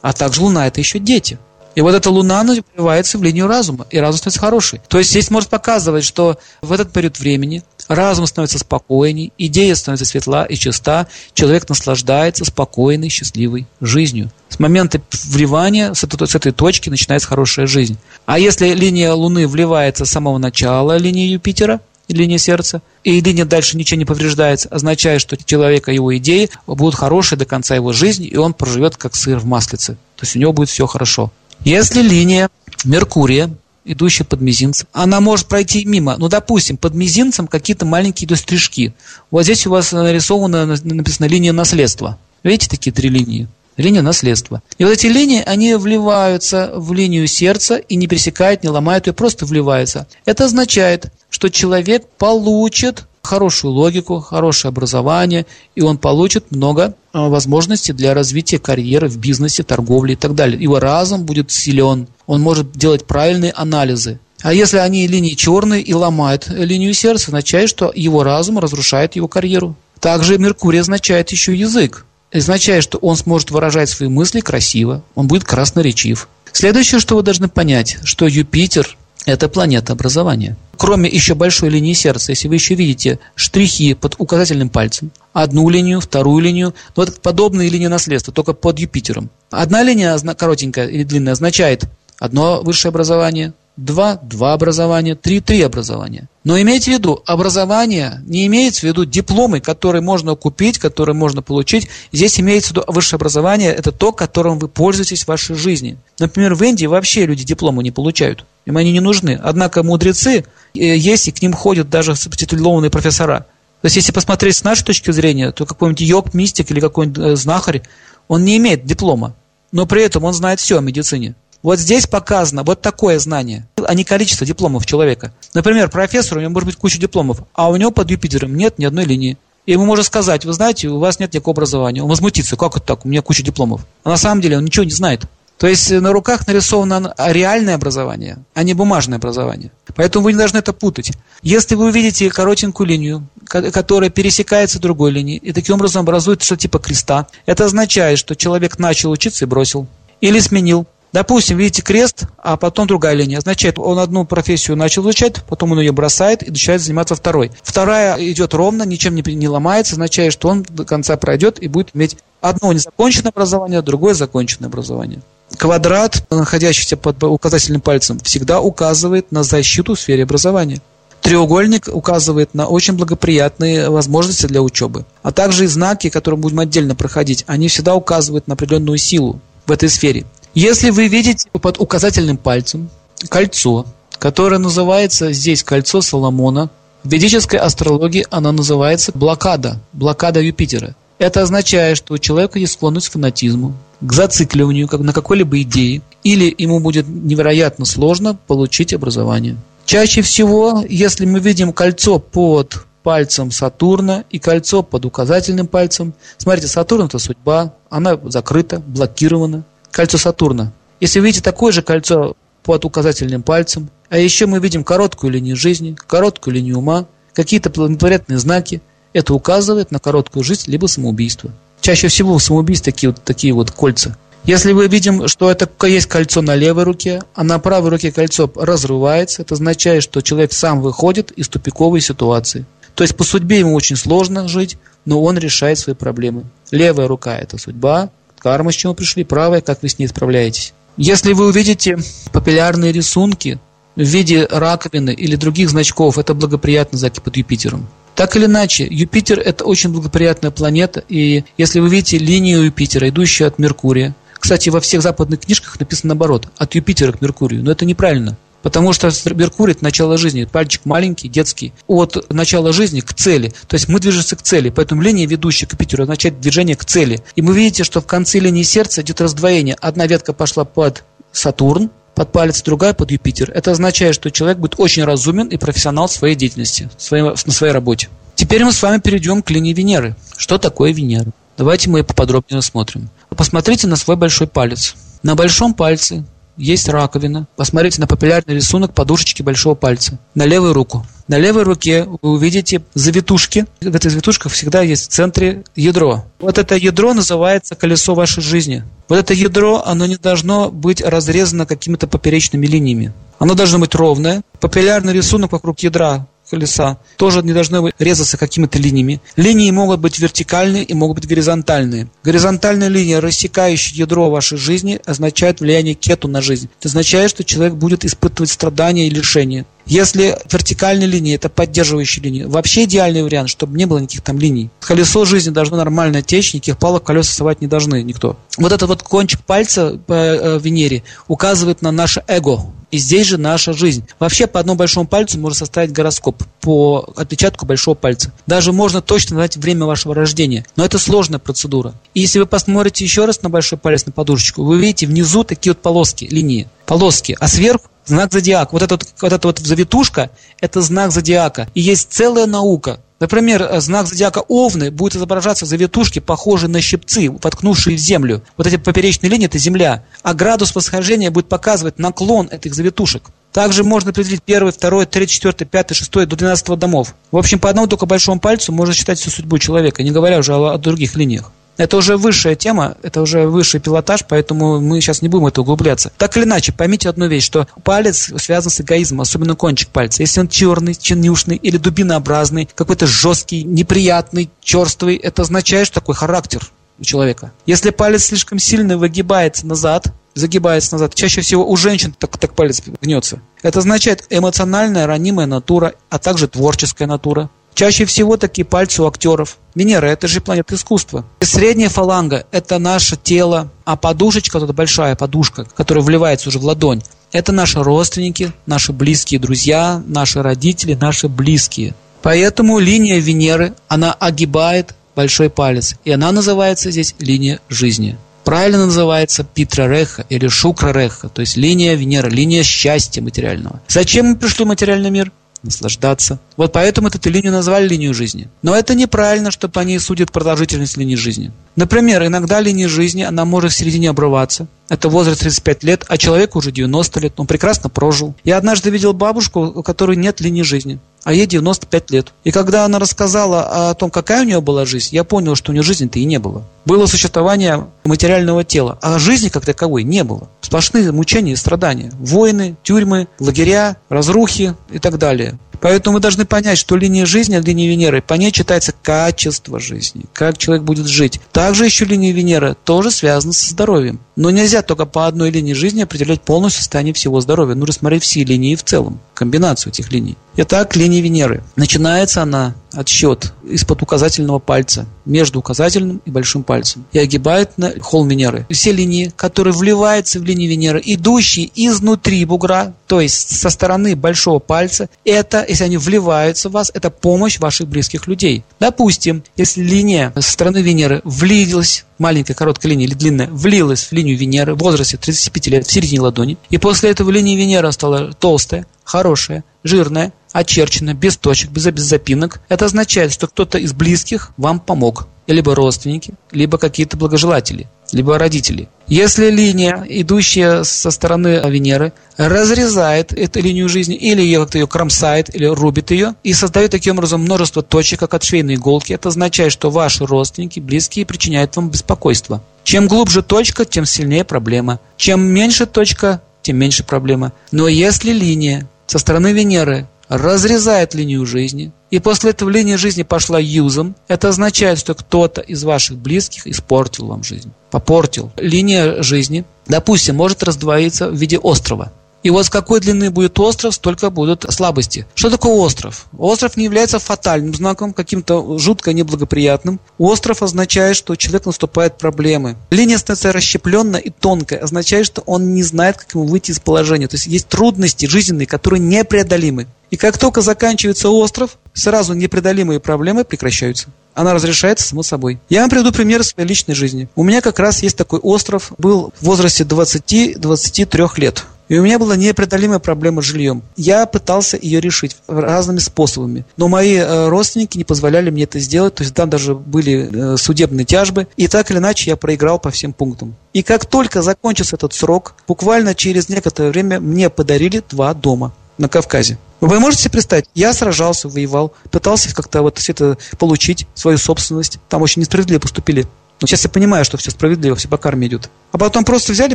а также Луна – это еще дети. И вот эта Луна вливается в линию разума, и разум становится хороший. То есть здесь может показывать, что в этот период времени разум становится спокойней, идея становится светла и чиста, человек наслаждается спокойной, счастливой жизнью. С момента вливания, с этой, с этой точки начинается хорошая жизнь. А если линия Луны вливается с самого начала линии Юпитера – линия сердца, и линия дальше ничего не повреждается, означает, что человека, его идеи будут хорошие до конца его жизни, и он проживет как сыр в маслице. То есть у него будет все хорошо. Если линия Меркурия, идущая под мизинцем, она может пройти мимо. Ну, допустим, под мизинцем какие-то маленькие идут стрижки. Вот здесь у вас нарисована, написано линия наследства. Видите такие три линии? линия наследства. И вот эти линии, они вливаются в линию сердца и не пересекают, не ломают ее, просто вливаются. Это означает, что человек получит хорошую логику, хорошее образование, и он получит много а, возможностей для развития карьеры в бизнесе, торговле и так далее. Его разум будет силен, он может делать правильные анализы. А если они линии черные и ломают линию сердца, означает, что его разум разрушает его карьеру. Также Меркурий означает еще язык означает, что он сможет выражать свои мысли красиво, он будет красноречив. Следующее, что вы должны понять, что Юпитер – это планета образования. Кроме еще большой линии сердца, если вы еще видите штрихи под указательным пальцем, одну линию, вторую линию, ну, вот подобные линии наследства, только под Юпитером. Одна линия коротенькая или длинная означает одно высшее образование, два – два образования, три – три образования. Но имейте в виду, образование не имеется в виду дипломы, которые можно купить, которые можно получить. Здесь имеется в виду высшее образование – это то, которым вы пользуетесь в вашей жизни. Например, в Индии вообще люди дипломы не получают. Им они не нужны. Однако мудрецы э, есть, и к ним ходят даже титулованные профессора. То есть, если посмотреть с нашей точки зрения, то какой-нибудь йог, мистик или какой-нибудь э, знахарь, он не имеет диплома, но при этом он знает все о медицине. Вот здесь показано вот такое знание, а не количество дипломов человека. Например, профессор, у него может быть куча дипломов, а у него под Юпитером нет ни одной линии. И ему можно сказать, вы знаете, у вас нет никакого образования. Он возмутится, как это так, у меня куча дипломов. А на самом деле он ничего не знает. То есть на руках нарисовано реальное образование, а не бумажное образование. Поэтому вы не должны это путать. Если вы увидите коротенькую линию, которая пересекается другой линией, и таким образом образует что-то типа креста, это означает, что человек начал учиться и бросил. Или сменил. Допустим, видите крест, а потом другая линия. Означает, он одну профессию начал изучать, потом он ее бросает и начинает заниматься второй. Вторая идет ровно, ничем не, не ломается, означает, что он до конца пройдет и будет иметь одно незаконченное образование, другое законченное образование. Квадрат, находящийся под указательным пальцем, всегда указывает на защиту в сфере образования. Треугольник указывает на очень благоприятные возможности для учебы. А также и знаки, которые будем отдельно проходить, они всегда указывают на определенную силу в этой сфере. Если вы видите под указательным пальцем кольцо, которое называется здесь кольцо Соломона, в ведической астрологии оно называется блокада, блокада Юпитера. Это означает, что у человека есть склонность к фанатизму, к зацикливанию как на какой-либо идее, или ему будет невероятно сложно получить образование. Чаще всего, если мы видим кольцо под пальцем Сатурна и кольцо под указательным пальцем. Смотрите, Сатурн это судьба, она закрыта, блокирована. Кольцо Сатурна. Если вы видите такое же кольцо под указательным пальцем, а еще мы видим короткую линию жизни, короткую линию ума, какие-то благоприятные знаки, это указывает на короткую жизнь либо самоубийство. Чаще всего в самоубийстве такие вот, такие вот кольца. Если мы видим, что это есть кольцо на левой руке, а на правой руке кольцо разрывается, это означает, что человек сам выходит из тупиковой ситуации. То есть по судьбе ему очень сложно жить, но он решает свои проблемы. Левая рука – это судьба, карма, с чего пришли, правая, как вы с ней справляетесь. Если вы увидите популярные рисунки в виде раковины или других значков, это благоприятный знаки под Юпитером. Так или иначе, Юпитер – это очень благоприятная планета, и если вы видите линию Юпитера, идущую от Меркурия, кстати, во всех западных книжках написано наоборот, от Юпитера к Меркурию, но это неправильно. Потому что Меркурий – это начало жизни, пальчик маленький, детский, от начала жизни к цели. То есть мы движемся к цели, поэтому линия, ведущая к Юпитеру, означает движение к цели. И мы видите, что в конце линии сердца идет раздвоение. Одна ветка пошла под Сатурн, под палец, другая под Юпитер. Это означает, что человек будет очень разумен и профессионал в своей деятельности, в своей, на своей работе. Теперь мы с вами перейдем к линии Венеры. Что такое Венера? Давайте мы поподробнее рассмотрим. Посмотрите на свой большой палец. На большом пальце есть раковина. Посмотрите на популярный рисунок подушечки большого пальца. На левую руку. На левой руке вы увидите завитушки. В этих завитушках всегда есть в центре ядро. Вот это ядро называется колесо вашей жизни. Вот это ядро, оно не должно быть разрезано какими-то поперечными линиями. Оно должно быть ровное. Популярный рисунок вокруг ядра колеса тоже не должны резаться какими-то линиями. Линии могут быть вертикальные и могут быть горизонтальные. Горизонтальная линия, рассекающая ядро вашей жизни, означает влияние кету на жизнь. Это означает, что человек будет испытывать страдания и лишения. Если вертикальная линия – это поддерживающая линия, вообще идеальный вариант, чтобы не было никаких там линий. Колесо жизни должно нормально течь, никаких палок колеса совать не должны никто. Вот этот вот кончик пальца по э, Венере указывает на наше эго, и здесь же наша жизнь. Вообще по одному большому пальцу можно составить гороскоп по отпечатку большого пальца. Даже можно точно знать время вашего рождения. Но это сложная процедура. И если вы посмотрите еще раз на большой палец, на подушечку, вы увидите внизу такие вот полоски, линии. Полоски. А сверху знак зодиака. Вот, этот, вот эта вот завитушка – это знак зодиака. И есть целая наука, Например, э, знак зодиака Овны будет изображаться в завитушке, похожие на щипцы, воткнувшие в землю. Вот эти поперечные линии – это Земля. А градус восхождения будет показывать наклон этих завитушек. Также можно определить первый, второй, третий, четвертый, пятый, шестой до двенадцатого домов. В общем, по одному только большому пальцу можно считать всю судьбу человека, не говоря уже о, о других линиях. Это уже высшая тема, это уже высший пилотаж, поэтому мы сейчас не будем это углубляться. Так или иначе, поймите одну вещь, что палец связан с эгоизмом, особенно кончик пальца. Если он черный, чинюшный или дубинообразный, какой-то жесткий, неприятный, черствый, это означает, что такой характер у человека. Если палец слишком сильно выгибается назад, загибается назад, чаще всего у женщин так, так палец гнется. Это означает эмоциональная, ранимая натура, а также творческая натура. Чаще всего такие пальцы у актеров. Венера – это же планета искусства. И средняя фаланга – это наше тело, а подушечка, вот эта большая подушка, которая вливается уже в ладонь, это наши родственники, наши близкие друзья, наши родители, наши близкие. Поэтому линия Венеры, она огибает большой палец, и она называется здесь линия жизни. Правильно называется Питра Реха или Шукра Реха, то есть линия Венеры, линия счастья материального. Зачем мы пришли в материальный мир? Наслаждаться. Вот поэтому эту линию назвали линию жизни. Но это неправильно, что по ней судят продолжительность линии жизни. Например, иногда линия жизни, она может в середине обрываться. Это возраст 35 лет, а человеку уже 90 лет. Он прекрасно прожил. Я однажды видел бабушку, у которой нет линии жизни, а ей 95 лет. И когда она рассказала о том, какая у нее была жизнь, я понял, что у нее жизни-то и не было. Было существование материального тела, а жизни как таковой не было. Сплошные мучения и страдания. Войны, тюрьмы, лагеря, разрухи и так далее. Поэтому мы должны понять, что линия жизни от линии Венеры, по ней читается качество жизни, как человек будет жить. Также еще линия Венеры тоже связана со здоровьем. Но нельзя только по одной линии жизни определять полностью состояние всего здоровья. Нужно смотреть все линии в целом, комбинацию этих линий. Итак, линия Венеры. Начинается она отсчет из-под указательного пальца, между указательным и большим пальцем, и огибает на холм Венеры. Все линии, которые вливаются в линии Венеры, идущие изнутри бугра, то есть со стороны большого пальца, это, если они вливаются в вас, это помощь ваших близких людей. Допустим, если линия со стороны Венеры влилась маленькая короткая линия или длинная влилась в линию Венеры в возрасте 35 лет в середине ладони, и после этого линия Венеры стала толстая, хорошая, жирная, очерчена, без точек, без, без запинок, это означает, что кто-то из близких вам помог. Либо родственники, либо какие-то благожелатели, либо родители. Если линия, идущая со стороны Венеры, разрезает эту линию жизни, или ее как-то ее кромсает, или рубит ее, и создает таким образом множество точек, как от швейной иголки, это означает, что ваши родственники, близкие причиняют вам беспокойство. Чем глубже точка, тем сильнее проблема. Чем меньше точка, тем меньше проблема. Но если линия со стороны Венеры разрезает линию жизни, и после этого линия жизни пошла юзом, это означает, что кто-то из ваших близких испортил вам жизнь, попортил. Линия жизни, допустим, может раздвоиться в виде острова. И вот с какой длины будет остров, столько будут слабости. Что такое остров? Остров не является фатальным знаком, каким-то жутко неблагоприятным. Остров означает, что у человека наступают проблемы. Линия становится расщепленная и тонкая, означает, что он не знает, как ему выйти из положения. То есть есть трудности жизненные, которые непреодолимы. И как только заканчивается остров, сразу непреодолимые проблемы прекращаются. Она разрешается само собой. Я вам приведу пример своей личной жизни. У меня как раз есть такой остров, был в возрасте 20-23 лет. И у меня была непреодолимая проблема с жильем. Я пытался ее решить разными способами. Но мои э, родственники не позволяли мне это сделать. То есть там даже были э, судебные тяжбы. И так или иначе я проиграл по всем пунктам. И как только закончился этот срок, буквально через некоторое время мне подарили два дома на Кавказе. Вы можете себе представить, я сражался, воевал, пытался как-то вот все это получить, свою собственность. Там очень несправедливо поступили но сейчас я понимаю, что все справедливо, все по карме идет. А потом просто взяли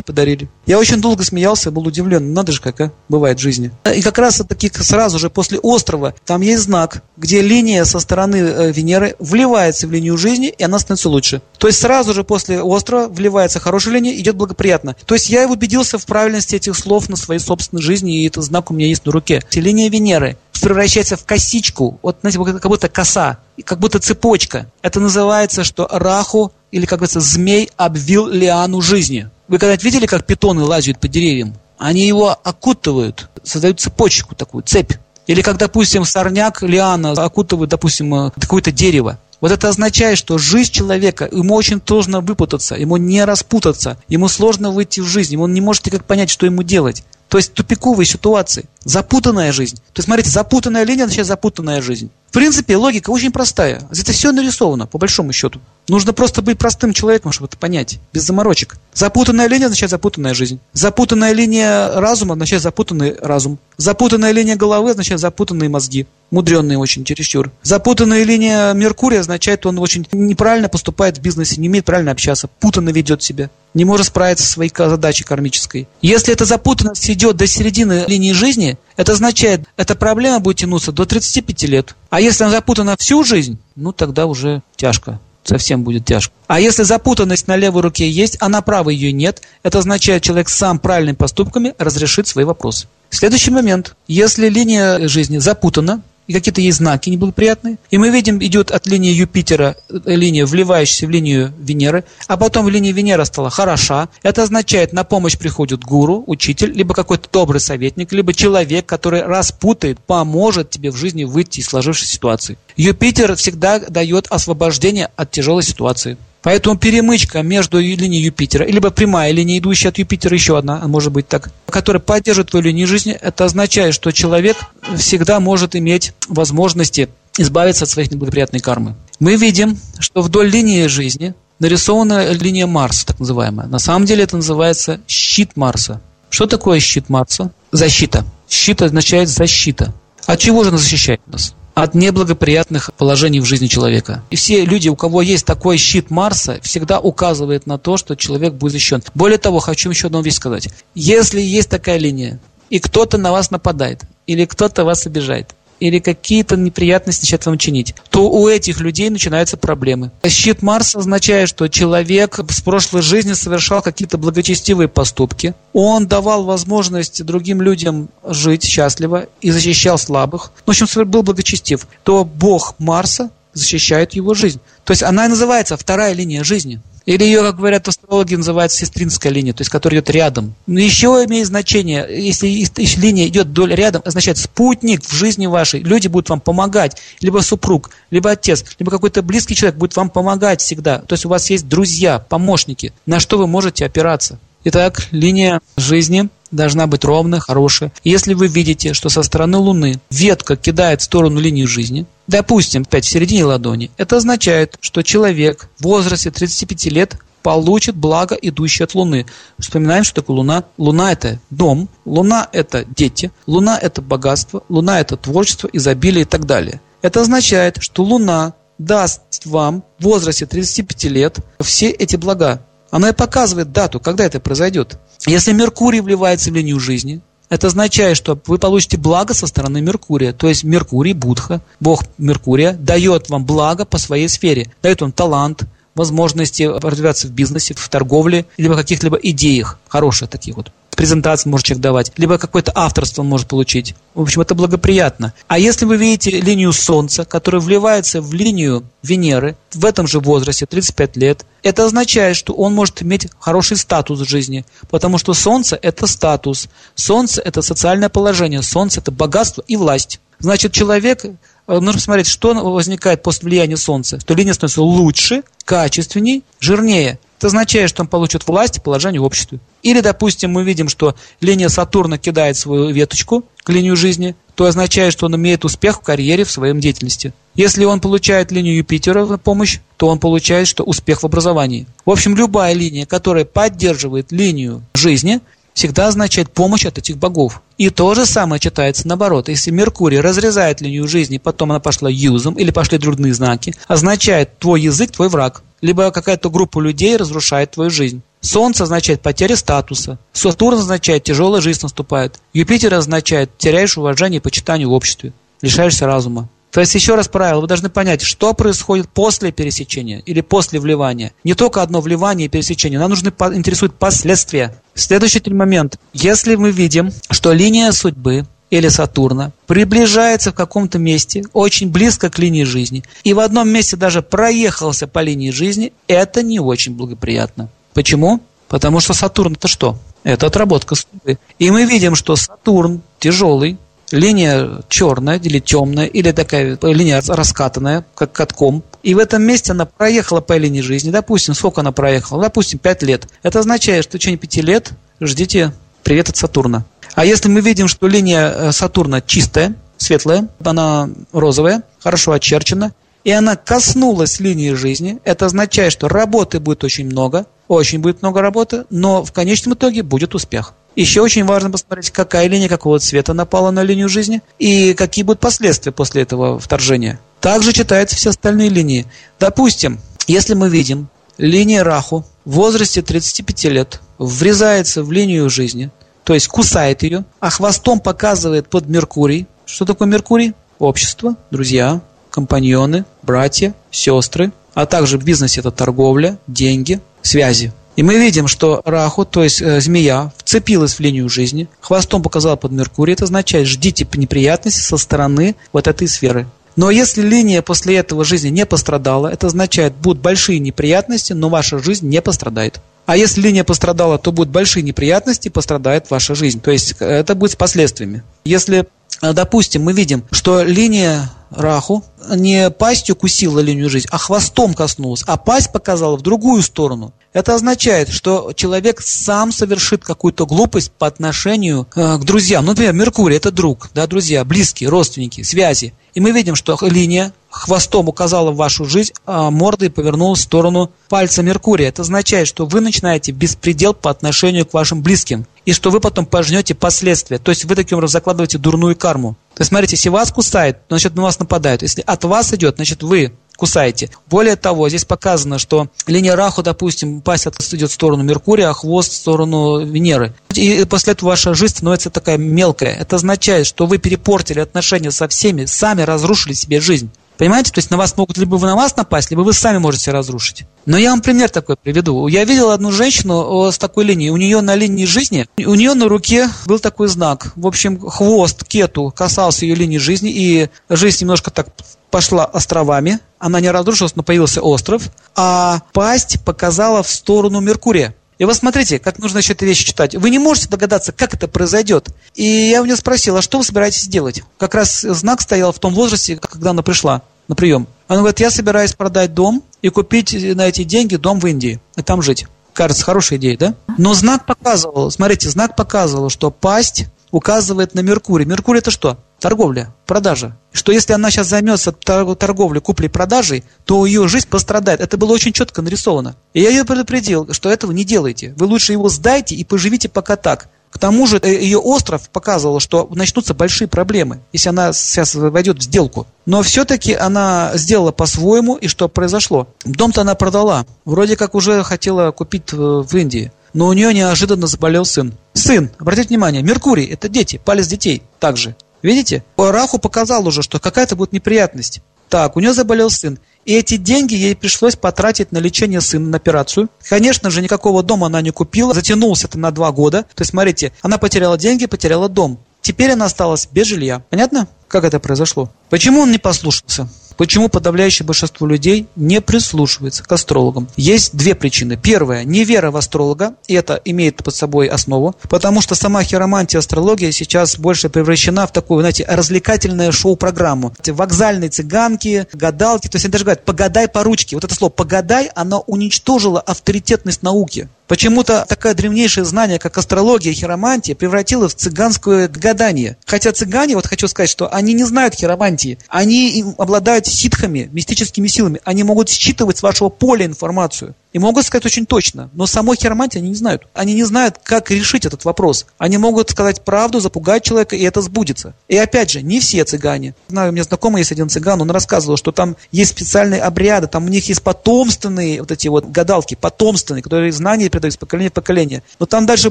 подарили. Я очень долго смеялся, был удивлен. Надо же, как а? бывает в жизни. И как раз таки сразу же после острова там есть знак, где линия со стороны э, Венеры вливается в линию жизни, и она становится лучше. То есть сразу же после острова вливается хорошая линия, идет благоприятно. То есть я убедился в правильности этих слов на своей собственной жизни, и этот знак у меня есть на руке. Линия Венеры превращается в косичку, вот, знаете, как будто коса, как будто цепочка. Это называется, что Раху, или, как говорится, змей обвил лиану жизни. Вы когда-нибудь видели, как питоны лазят по деревьям? Они его окутывают, создают цепочку такую, цепь. Или как, допустим, сорняк, лиана окутывает, допустим, э, какое-то дерево. Вот это означает, что жизнь человека, ему очень сложно выпутаться, ему не распутаться, ему сложно выйти в жизнь, ему не может никак понять, что ему делать. То есть тупиковые ситуации, запутанная жизнь. То есть, смотрите, запутанная линия означает запутанная жизнь. В принципе, логика очень простая. Это все нарисовано, по большому счету. Нужно просто быть простым человеком, чтобы это понять, без заморочек. Запутанная линия означает запутанная жизнь. Запутанная линия разума означает запутанный разум. Запутанная линия головы означает запутанные мозги. Мудренные очень, чересчур. Запутанная линия Меркурия означает, он очень неправильно поступает в бизнесе, не умеет правильно общаться, путанно ведет себя, не может справиться со своей задачей кармической. Если эта запутанность идет до середины линии жизни, это означает, эта проблема будет тянуться до 35 лет. А если она запутана всю жизнь, ну тогда уже тяжко совсем будет тяжко. А если запутанность на левой руке есть, а на правой ее нет, это означает, человек сам правильными поступками разрешит свои вопросы. Следующий момент. Если линия жизни запутана, и какие-то есть знаки неблагоприятные. И мы видим, идет от линии Юпитера э, линия, вливающаяся в линию Венеры, а потом линия Венеры стала хороша. Это означает, на помощь приходит гуру, учитель, либо какой-то добрый советник, либо человек, который распутает, поможет тебе в жизни выйти из сложившейся ситуации. Юпитер всегда дает освобождение от тяжелой ситуации. Поэтому перемычка между линией Юпитера, либо прямая линия, идущая от Юпитера, еще одна, может быть так, которая поддерживает твою линию жизни, это означает, что человек всегда может иметь возможности избавиться от своих неблагоприятной кармы. Мы видим, что вдоль линии жизни нарисована линия Марса, так называемая. На самом деле это называется щит Марса. Что такое щит Марса? Защита. Щит означает защита. От чего же она защищает нас? От неблагоприятных положений в жизни человека. И все люди, у кого есть такой щит Марса, всегда указывает на то, что человек будет защищен. Более того, хочу еще одну вещь сказать. Если есть такая линия, и кто-то на вас нападает, или кто-то вас обижает, или какие-то неприятности начинают вам чинить, то у этих людей начинаются проблемы. Щит Марса означает, что человек с прошлой жизни совершал какие-то благочестивые поступки. Он давал возможность другим людям жить счастливо и защищал слабых. В общем, был благочестив. То Бог Марса защищает его жизнь. То есть она и называется вторая линия жизни. Или ее, как говорят астрологи, называют сестринская линия, то есть которая идет рядом. Но еще имеет значение, если, если линия идет вдоль рядом, означает спутник в жизни вашей. Люди будут вам помогать, либо супруг, либо отец, либо какой-то близкий человек будет вам помогать всегда. То есть у вас есть друзья, помощники, на что вы можете опираться. Итак, линия жизни должна быть ровная, хорошая. Если вы видите, что со стороны Луны ветка кидает в сторону линии жизни, допустим, опять в середине ладони, это означает, что человек в возрасте 35 лет получит благо, идущее от Луны. Вспоминаем, что такое Луна. Луна – это дом, Луна – это дети, Луна – это богатство, Луна – это творчество, изобилие и так далее. Это означает, что Луна даст вам в возрасте 35 лет все эти блага. Она и показывает дату, когда это произойдет. Если Меркурий вливается в линию жизни, это означает, что вы получите благо со стороны Меркурия. То есть Меркурий, Будха, бог Меркурия, дает вам благо по своей сфере. Дает вам талант, возможности развиваться в бизнесе, в торговле, либо каких-либо идеях, хороших таких вот презентации может человек давать, либо какое-то авторство он может получить. В общем, это благоприятно. А если вы видите линию Солнца, которая вливается в линию Венеры в этом же возрасте, 35 лет, это означает, что он может иметь хороший статус в жизни, потому что Солнце – это статус, Солнце – это социальное положение, Солнце – это богатство и власть. Значит, человек Э, нужно посмотреть, что возникает после влияния Солнца. Что линия становится лучше, качественней, жирнее. Это означает, что он получит власть и положение в обществе. Или, допустим, мы видим, что линия Сатурна кидает свою веточку к линию жизни, то означает, что он имеет успех в карьере, в своем деятельности. Если он получает линию Юпитера в помощь, то он получает что успех в образовании. В общем, любая линия, которая поддерживает линию жизни, всегда означает помощь от этих богов. И то же самое читается наоборот. Если Меркурий разрезает линию жизни, потом она пошла юзом или пошли трудные знаки, означает твой язык, твой враг. Либо какая-то группа людей разрушает твою жизнь. Солнце означает потеря статуса. Сатурн означает тяжелая жизнь наступает. Юпитер означает теряешь уважение и почитание в обществе. Лишаешься разума. То есть, еще раз правило, вы должны понять, что происходит после пересечения или после вливания. Не только одно вливание и пересечение, нам нужны, интересуют последствия. Следующий момент. Если мы видим, что линия судьбы или Сатурна приближается в каком-то месте очень близко к линии жизни, и в одном месте даже проехался по линии жизни, это не очень благоприятно. Почему? Потому что Сатурн это что? Это отработка судьбы. И мы видим, что Сатурн тяжелый, линия черная или темная, или такая линия раскатанная, как катком. И в этом месте она проехала по линии жизни. Допустим, сколько она проехала? Допустим, 5 лет. Это означает, что в течение 5 лет ждите привет от Сатурна. А если мы видим, что линия э, Сатурна чистая, светлая, она розовая, хорошо очерчена, и она коснулась линии жизни, это означает, что работы будет очень много, очень будет много работы, но в конечном итоге будет успех. Еще очень важно посмотреть, какая линия какого цвета напала на линию жизни и какие будут последствия после этого вторжения. Также читаются все остальные линии. Допустим, если мы видим линия Раху в возрасте 35 лет врезается в линию жизни, то есть кусает ее, а хвостом показывает под Меркурий. Что такое Меркурий? Общество, друзья, компаньоны, братья, сестры, а также в бизнесе это торговля, деньги, связи. И мы видим, что Раху, то есть э, змея, вцепилась в линию жизни, хвостом показала под Меркурий. Это означает, ждите неприятности со стороны вот этой сферы. Но если линия после этого жизни не пострадала, это означает, будут большие неприятности, но ваша жизнь не пострадает. А если линия пострадала, то будут большие неприятности, пострадает ваша жизнь. То есть э, это будет с последствиями. Если, э, допустим, мы видим, что линия Раху не пастью кусила линию жизни, а хвостом коснулась, а пасть показала в другую сторону. Это означает, что человек сам совершит какую-то глупость по отношению э, к друзьям. Ну, например, Меркурий – это друг, да, друзья, близкие, родственники, связи. И мы видим, что линия хвостом указала в вашу жизнь, а мордой повернулась в сторону пальца Меркурия. Это означает, что вы начинаете беспредел по отношению к вашим близким. И что вы потом пожнете последствия. То есть вы таким образом закладываете дурную карму. То есть смотрите, если вас кусает, значит на вас нападают. Если от вас идет, значит вы кусаете. Более того, здесь показано, что линия Раху, допустим, пасть идет в сторону Меркурия, а хвост в сторону Венеры. И после этого ваша жизнь становится такая мелкая. Это означает, что вы перепортили отношения со всеми, сами разрушили себе жизнь. Понимаете? То есть на вас могут либо на вас напасть, либо вы сами можете разрушить. Но я вам пример такой приведу. Я видел одну женщину с такой линией. У нее на линии жизни, у нее на руке был такой знак. В общем, хвост кету касался ее линии жизни, и жизнь немножко так пошла островами. Она не разрушилась, но появился остров. А пасть показала в сторону Меркурия. И вот смотрите, как нужно еще эти вещи читать. Вы не можете догадаться, как это произойдет. И я у нее спросил, а что вы собираетесь делать? Как раз знак стоял в том возрасте, когда она пришла на прием. Она говорит, я собираюсь продать дом и купить на эти деньги дом в Индии и там жить. Кажется, хорошая идея, да? Но знак показывал, смотрите, знак показывал, что пасть указывает на Меркурий. Меркурий это что? Торговля, продажа. Что если она сейчас займется торговлей, куплей-продажей, то ее жизнь пострадает. Это было очень четко нарисовано. И я ее предупредил, что этого не делайте. Вы лучше его сдайте и поживите пока так. К тому же э, ее остров показывал, что начнутся большие проблемы, если она сейчас войдет в сделку. Но все-таки она сделала по-своему, и что произошло? Дом-то она продала. Вроде как уже хотела купить в Индии. Но у нее неожиданно заболел сын. Сын, обратите внимание, Меркурий, это дети, палец детей также. Видите? Раху показал уже, что какая-то будет неприятность. Так, у нее заболел сын. И эти деньги ей пришлось потратить на лечение сына, на операцию. Конечно же, никакого дома она не купила. Затянулся это на два года. То есть, смотрите, она потеряла деньги, потеряла дом. Теперь она осталась без жилья. Понятно, как это произошло? Почему он не послушался? Почему подавляющее большинство людей не прислушивается к астрологам? Есть две причины. Первая – невера в астролога, и это имеет под собой основу, потому что сама хиромантия астрология сейчас больше превращена в такую, знаете, развлекательное шоу-программу. Вокзальные цыганки, гадалки, то есть они даже говорят «погадай по ручке». Вот это слово «погадай», оно уничтожило авторитетность науки. Почему-то такое древнейшее знание, как астрология и хиромантия, превратило в цыганское гадание. Хотя цыгане, вот хочу сказать, что они не знают хиромантии. Они обладают ситхами, мистическими силами. Они могут считывать с вашего поля информацию. И могут сказать очень точно. Но самой хиромантии они не знают. Они не знают, как решить этот вопрос. Они могут сказать правду, запугать человека, и это сбудется. И опять же, не все цыгане. Знаю, у меня знакомый есть один цыган, он рассказывал, что там есть специальные обряды, там у них есть потомственные вот эти вот гадалки, потомственные, которые знания передают из поколения в поколение. Но там дальше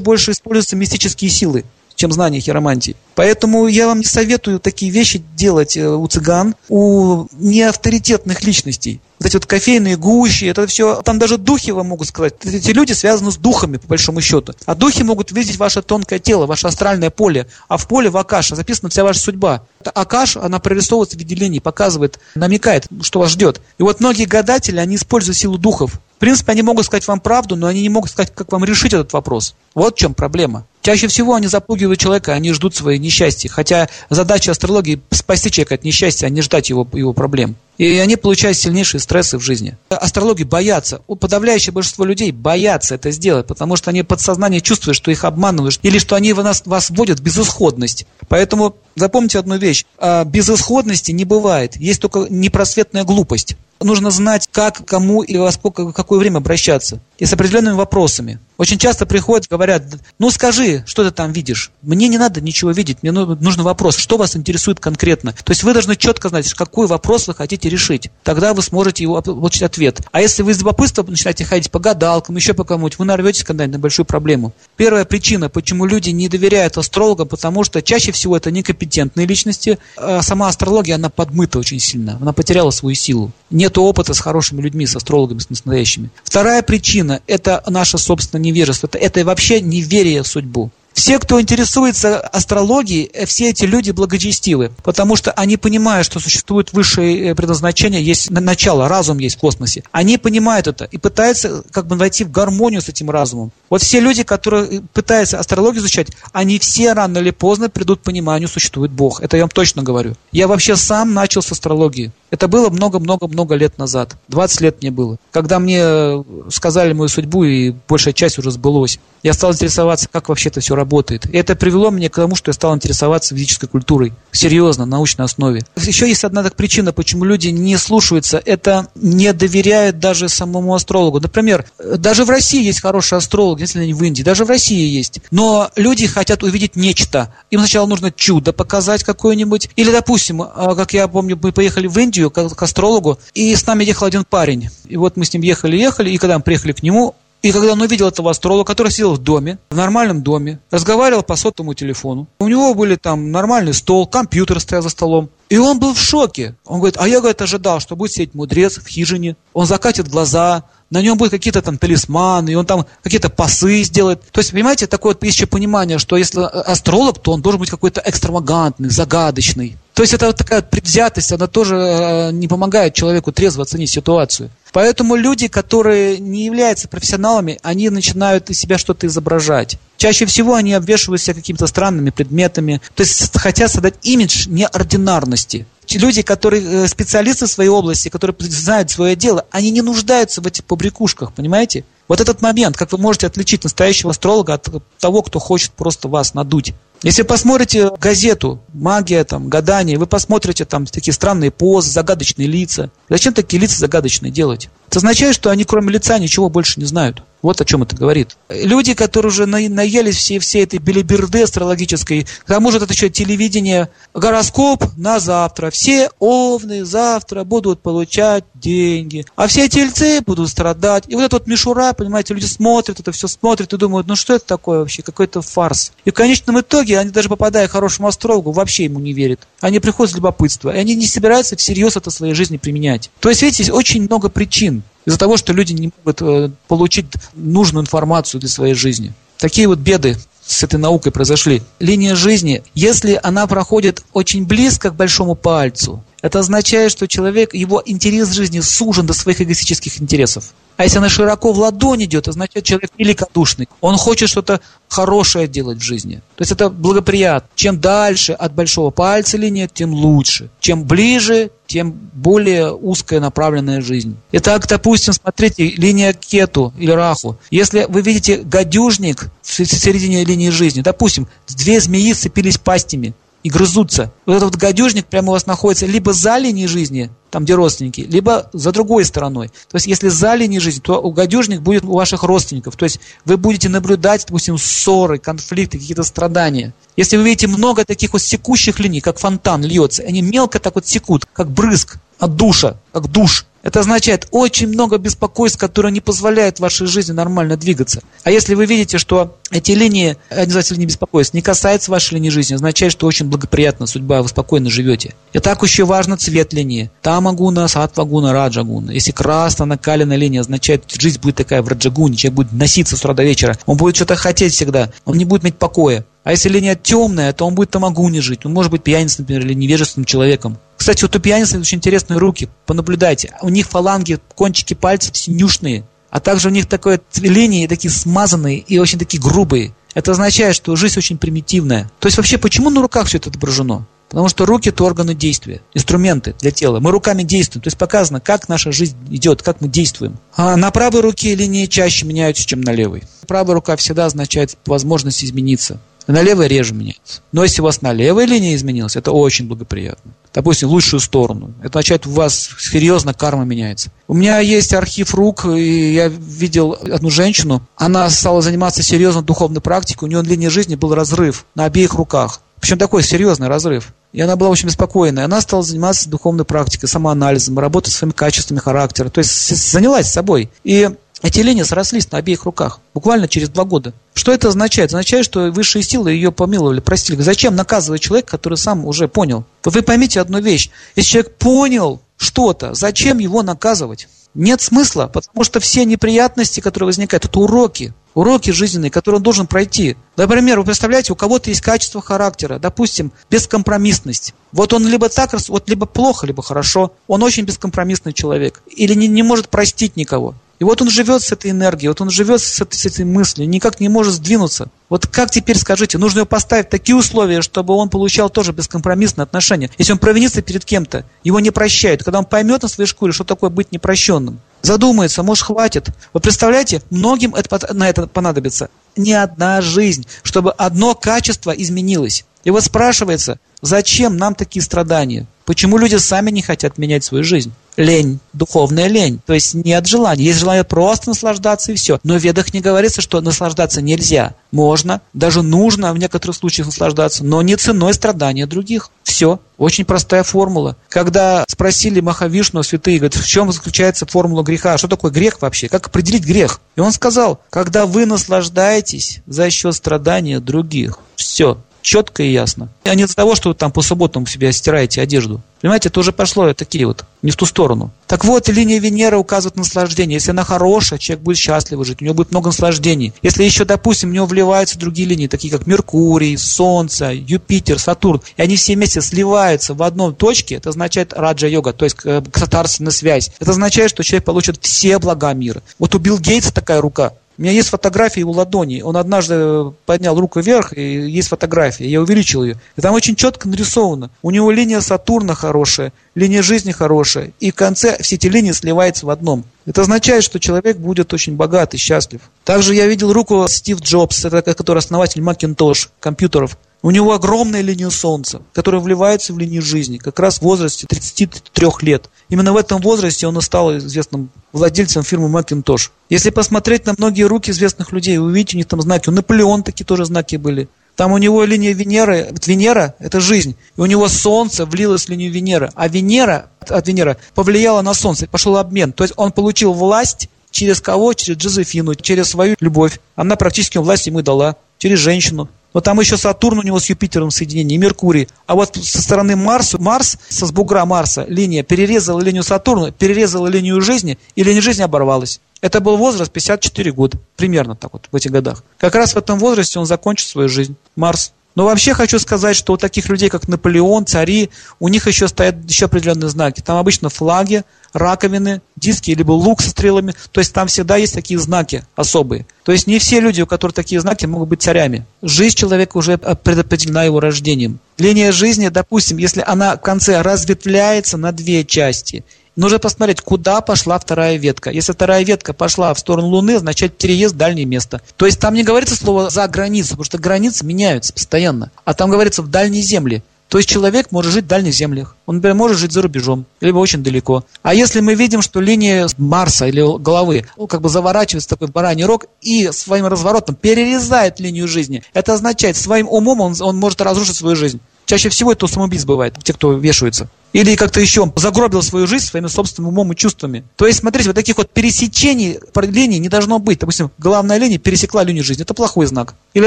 больше используются мистические силы чем знание хиромантии. Поэтому я вам не советую такие вещи делать э, у цыган, у неавторитетных личностей. Вот эти вот кофейные гущи, это все, там даже духи вам могут сказать. Эти люди связаны с духами, по большому счету. А духи могут видеть ваше тонкое тело, ваше астральное поле. А в поле в Акаше записана вся ваша судьба. Акаш, она прорисовывается в виде линий, показывает, намекает, что вас ждет. И вот многие гадатели, они используют силу духов. В принципе, они могут сказать вам правду, но они не могут сказать, как вам решить этот вопрос. Вот в чем проблема. Чаще всего они запугивают человека, они ждут свои несчастья. Хотя задача астрологии – спасти человека от несчастья, а не ждать его, его проблем. И они получают сильнейшие стрессы в жизни. Астрологи боятся, подавляющее большинство людей боятся это сделать, потому что они подсознание чувствуют, что их обманывают, или что они вас, вас вводят в безысходность. Поэтому запомните одну вещь. А, безысходности не бывает, есть только непросветная глупость нужно знать, как, кому и во сколько, в какое время обращаться. И с определенными вопросами. Очень часто приходят, говорят, ну скажи, что ты там видишь. Мне не надо ничего видеть, мне нужен вопрос, что вас интересует конкретно. То есть вы должны четко знать, какой вопрос вы хотите решить. Тогда вы сможете его получить ответ. А если вы из любопытства начинаете ходить по гадалкам, еще по кому-нибудь, вы нарветесь когда-нибудь на большую проблему. Первая причина, почему люди не доверяют астрологам, потому что чаще всего это некомпетентные личности. А сама астрология, она подмыта очень сильно, она потеряла свою силу. Нет опыта с хорошими людьми, с астрологами, с настоящими. Вторая причина – это наша собственная невежество, это, это вообще неверие в судьбу. Все, кто интересуется астрологией, э, все эти люди благочестивы, потому что они понимают, что существует высшее э, предназначение, есть начало, разум есть в космосе. Они понимают это и пытаются как бы войти в гармонию с этим разумом. Вот все люди, которые э, пытаются астрологию изучать, они все рано или поздно придут к пониманию, существует Бог. Это я вам точно говорю. Я вообще сам начал с астрологии. Это было много-много-много лет назад. 20 лет мне было. Когда мне сказали мою судьбу, и большая часть уже сбылось, я стал интересоваться, как вообще это все работает. И это привело меня к тому, что я стал интересоваться физической культурой. Серьезно, на научной основе. Еще есть одна так причина, почему люди не слушаются. Это не доверяют даже самому астрологу. Например, даже в России есть хорошие астрологи, если они в Индии. Даже в России есть. Но люди хотят увидеть нечто. Им сначала нужно чудо показать какое-нибудь. Или, допустим, а, как я помню, мы поехали в Индию к астрологу, и с нами ехал один парень. И вот мы с ним ехали-ехали, и когда мы приехали к нему, и когда он увидел этого астролога, который сидел в доме, в нормальном доме, разговаривал по сотовому телефону, у него были там нормальный стол, компьютер стоял за столом, и он был в шоке. Он говорит, а я, говорит, ожидал, что будет сидеть мудрец в хижине, он закатит глаза, на нем будут какие-то там талисманы, и он там какие-то пасы сделает. То есть, понимаете, такое вот еще понимание, что если астролог, то он должен быть какой-то экстравагантный, загадочный. То есть это вот такая предвзятость, она тоже э, не помогает человеку трезво оценить ситуацию. Поэтому люди, которые не являются профессионалами, они начинают из себя что-то изображать. Чаще всего они обвешивают себя какими-то странными предметами, то есть хотят создать имидж неординарности. Люди, которые э, специалисты в своей области, которые знают свое дело, они не нуждаются в этих побрякушках, понимаете? Вот этот момент, как вы можете отличить настоящего астролога от того, кто хочет просто вас надуть. Если посмотрите газету «Магия», там, «Гадание», вы посмотрите там такие странные позы, загадочные лица. Зачем такие лица загадочные делать? Это означает, что они кроме лица ничего больше не знают. Вот о чем это говорит. Люди, которые уже наелись все, все этой белиберды астрологической, к тому же это еще телевидение, гороскоп на завтра. Все овны завтра будут получать деньги, а все тельцы будут страдать. И вот эта вот мишура, понимаете, люди смотрят, это все смотрят и думают, ну что это такое вообще, какой-то фарс. И в конечном итоге они даже попадая к хорошему астрологу, вообще ему не верят. Они приходят с любопытства, и они не собираются всерьез это в своей жизни применять. То есть, видите, очень много причин из-за того, что люди не могут э, получить нужную информацию для своей жизни. Такие вот беды с этой наукой произошли. Линия жизни, если она проходит очень близко к большому пальцу, это означает, что человек, его интерес жизни сужен до своих эгоистических интересов. А если она широко в ладонь идет, означает человек великодушный. Он хочет что-то хорошее делать в жизни. То есть это благоприятно. Чем дальше от большого пальца линия, тем лучше. Чем ближе, тем более узкая направленная жизнь. Итак, допустим, смотрите, линия кету или раху. Если вы видите гадюжник в середине линии жизни, допустим, две змеи сцепились пастями, и грызутся. Вот этот вот гадюжник прямо у вас находится либо за линией жизни, там где родственники, либо за другой стороной. То есть если за линией жизни, то у гадюжник будет у ваших родственников. То есть вы будете наблюдать, допустим, ссоры, конфликты, какие-то страдания. Если вы видите много таких вот секущих линий, как фонтан льется, они мелко так вот секут, как брызг от душа, как душ. Это означает очень много беспокойств, которые не позволяют вашей жизни нормально двигаться. А если вы видите, что эти линии, называются линии беспокойств, не касаются вашей линии жизни, означает, что очень благоприятна судьба, вы спокойно живете. И так еще важно цвет линии. Тамагуна, сатвагуна, раджагуна. Если красная накаленная линия означает, жизнь будет такая в раджагуне, человек будет носиться с утра до вечера, он будет что-то хотеть всегда, он не будет иметь покоя. А если линия темная, то он будет тамагуни жить. Он может быть пьяницей, например, или невежественным человеком. Кстати, вот у пьяницы очень интересные руки. Понаблюдайте. У них фаланги, кончики пальцев синюшные. А также у них такое линии такие смазанные и очень такие грубые. Это означает, что жизнь очень примитивная. То есть вообще, почему на руках все это отображено? Потому что руки – это органы действия, инструменты для тела. Мы руками действуем. То есть показано, как наша жизнь идет, как мы действуем. А на правой руке линии чаще меняются, чем на левой. Правая рука всегда означает возможность измениться. На левой реже меняется. Но если у вас на левой линии изменилось, это очень благоприятно. Допустим, лучшую сторону. Это означает, у вас серьезно карма меняется. У меня есть архив рук, и я видел одну женщину. Она стала заниматься серьезно духовной практикой. У нее линия жизни был разрыв на обеих руках. Причем такой серьезный разрыв. И она была очень беспокойна. Она стала заниматься духовной практикой, самоанализом, работать с своими качествами характера. То есть занялась собой. И эти линии срослись на обеих руках, буквально через два года. Что это означает? Означает, что высшие силы ее помиловали, простили. Зачем наказывать человека, который сам уже понял? Вы поймите одну вещь. Если человек понял что-то, зачем его наказывать? Нет смысла, потому что все неприятности, которые возникают, это уроки. Уроки жизненные, которые он должен пройти. Например, вы представляете, у кого-то есть качество характера, допустим, бескомпромиссность. Вот он либо так, вот либо плохо, либо хорошо. Он очень бескомпромиссный человек. Или не, не может простить никого. И вот он живет с этой энергией, вот он живет с этой, с этой мыслью, никак не может сдвинуться. Вот как теперь скажите, нужно его поставить такие условия, чтобы он получал тоже бескомпромиссное отношение. Если он провинится перед кем-то, его не прощают. Когда он поймет на своей шкуре, что такое быть непрощенным, задумается, может хватит. Вы представляете, многим это, на это понадобится не одна жизнь, чтобы одно качество изменилось. И вот спрашивается, зачем нам такие страдания? Почему люди сами не хотят менять свою жизнь? Лень, духовная лень. То есть не от желания. Есть желание просто наслаждаться и все. Но в ведах не говорится, что наслаждаться нельзя. Можно, даже нужно в некоторых случаях наслаждаться, но не ценой страдания других. Все. Очень простая формула. Когда спросили Махавишну, святые, говорят, в чем заключается формула греха? Что такое грех вообще? Как определить грех? И он сказал, когда вы наслаждаетесь за счет страдания других. Все четко и ясно. А не из-за того, что вы там по субботам себя стираете одежду. Понимаете, это уже пошло такие вот, не в ту сторону. Так вот, линия Венеры указывает наслаждение. Если она хорошая, человек будет счастливо жить, у него будет много наслаждений. Если еще, допустим, в него вливаются другие линии, такие как Меркурий, Солнце, Юпитер, Сатурн, и они все вместе сливаются в одном точке, это означает раджа-йога, то есть э, катарсная связь. Это означает, что человек получит все блага мира. Вот у Билл Гейтса такая рука. У меня есть фотографии его ладони. Он однажды поднял руку вверх, и есть фотография. Я увеличил ее. И там очень четко нарисовано. У него линия Сатурна хорошая, линия жизни хорошая. И в конце все эти линии сливаются в одном. Это означает, что человек будет очень богат и счастлив. Также я видел руку Стив Джобс, это который основатель Macintosh, компьютеров. У него огромная линия Солнца, которая вливается в линию жизни, как раз в возрасте 33 лет. Именно в этом возрасте он и стал известным владельцем фирмы Macintosh. Если посмотреть на многие руки известных людей, вы увидите, у них там знаки. У Наполеона такие тоже знаки были. Там у него линия Венеры, Венера – это жизнь. И у него Солнце влилось в линию Венеры. А Венера от Венеры повлияла на Солнце, пошел обмен. То есть он получил власть через кого? Через Джозефину, через свою любовь. Она практически власть ему дала. Через женщину. Но там еще Сатурн у него с Юпитером соединение, и Меркурий. А вот со стороны Марса, Марс, со сбугра Марса, линия перерезала линию Сатурна, перерезала линию жизни, и линия жизни оборвалась. Это был возраст 54 года, примерно так вот, в этих годах. Как раз в этом возрасте он закончит свою жизнь, Марс. Но вообще хочу сказать, что у таких людей, как Наполеон, цари, у них еще стоят еще определенные знаки. Там обычно флаги, раковины, диски, либо лук со стрелами. То есть там всегда есть такие знаки особые. То есть не все люди, у которых такие знаки, могут быть царями. Жизнь человека уже предопределена его рождением. Линия жизни, допустим, если она в конце разветвляется на две части, Нужно посмотреть, куда пошла вторая ветка. Если вторая ветка пошла в сторону Луны, означает переезд в дальнее место. То есть там не говорится слово «за границу», потому что границы меняются постоянно. А там говорится «в дальней земле». То есть человек может жить в дальних землях. Он, например, может жить за рубежом, либо очень далеко. А если мы видим, что линия Марса или головы ну, как бы заворачивается такой бараний рог и своим разворотом перерезает линию жизни, это означает, своим умом он, он может разрушить свою жизнь. Чаще всего это у самоубийц бывает, те, кто вешаются. Или как-то еще загробил свою жизнь своими собственным умом и чувствами. То есть, смотрите, вот таких вот пересечений линий не должно быть. Допустим, главная линия пересекла линию жизни. Это плохой знак. Или,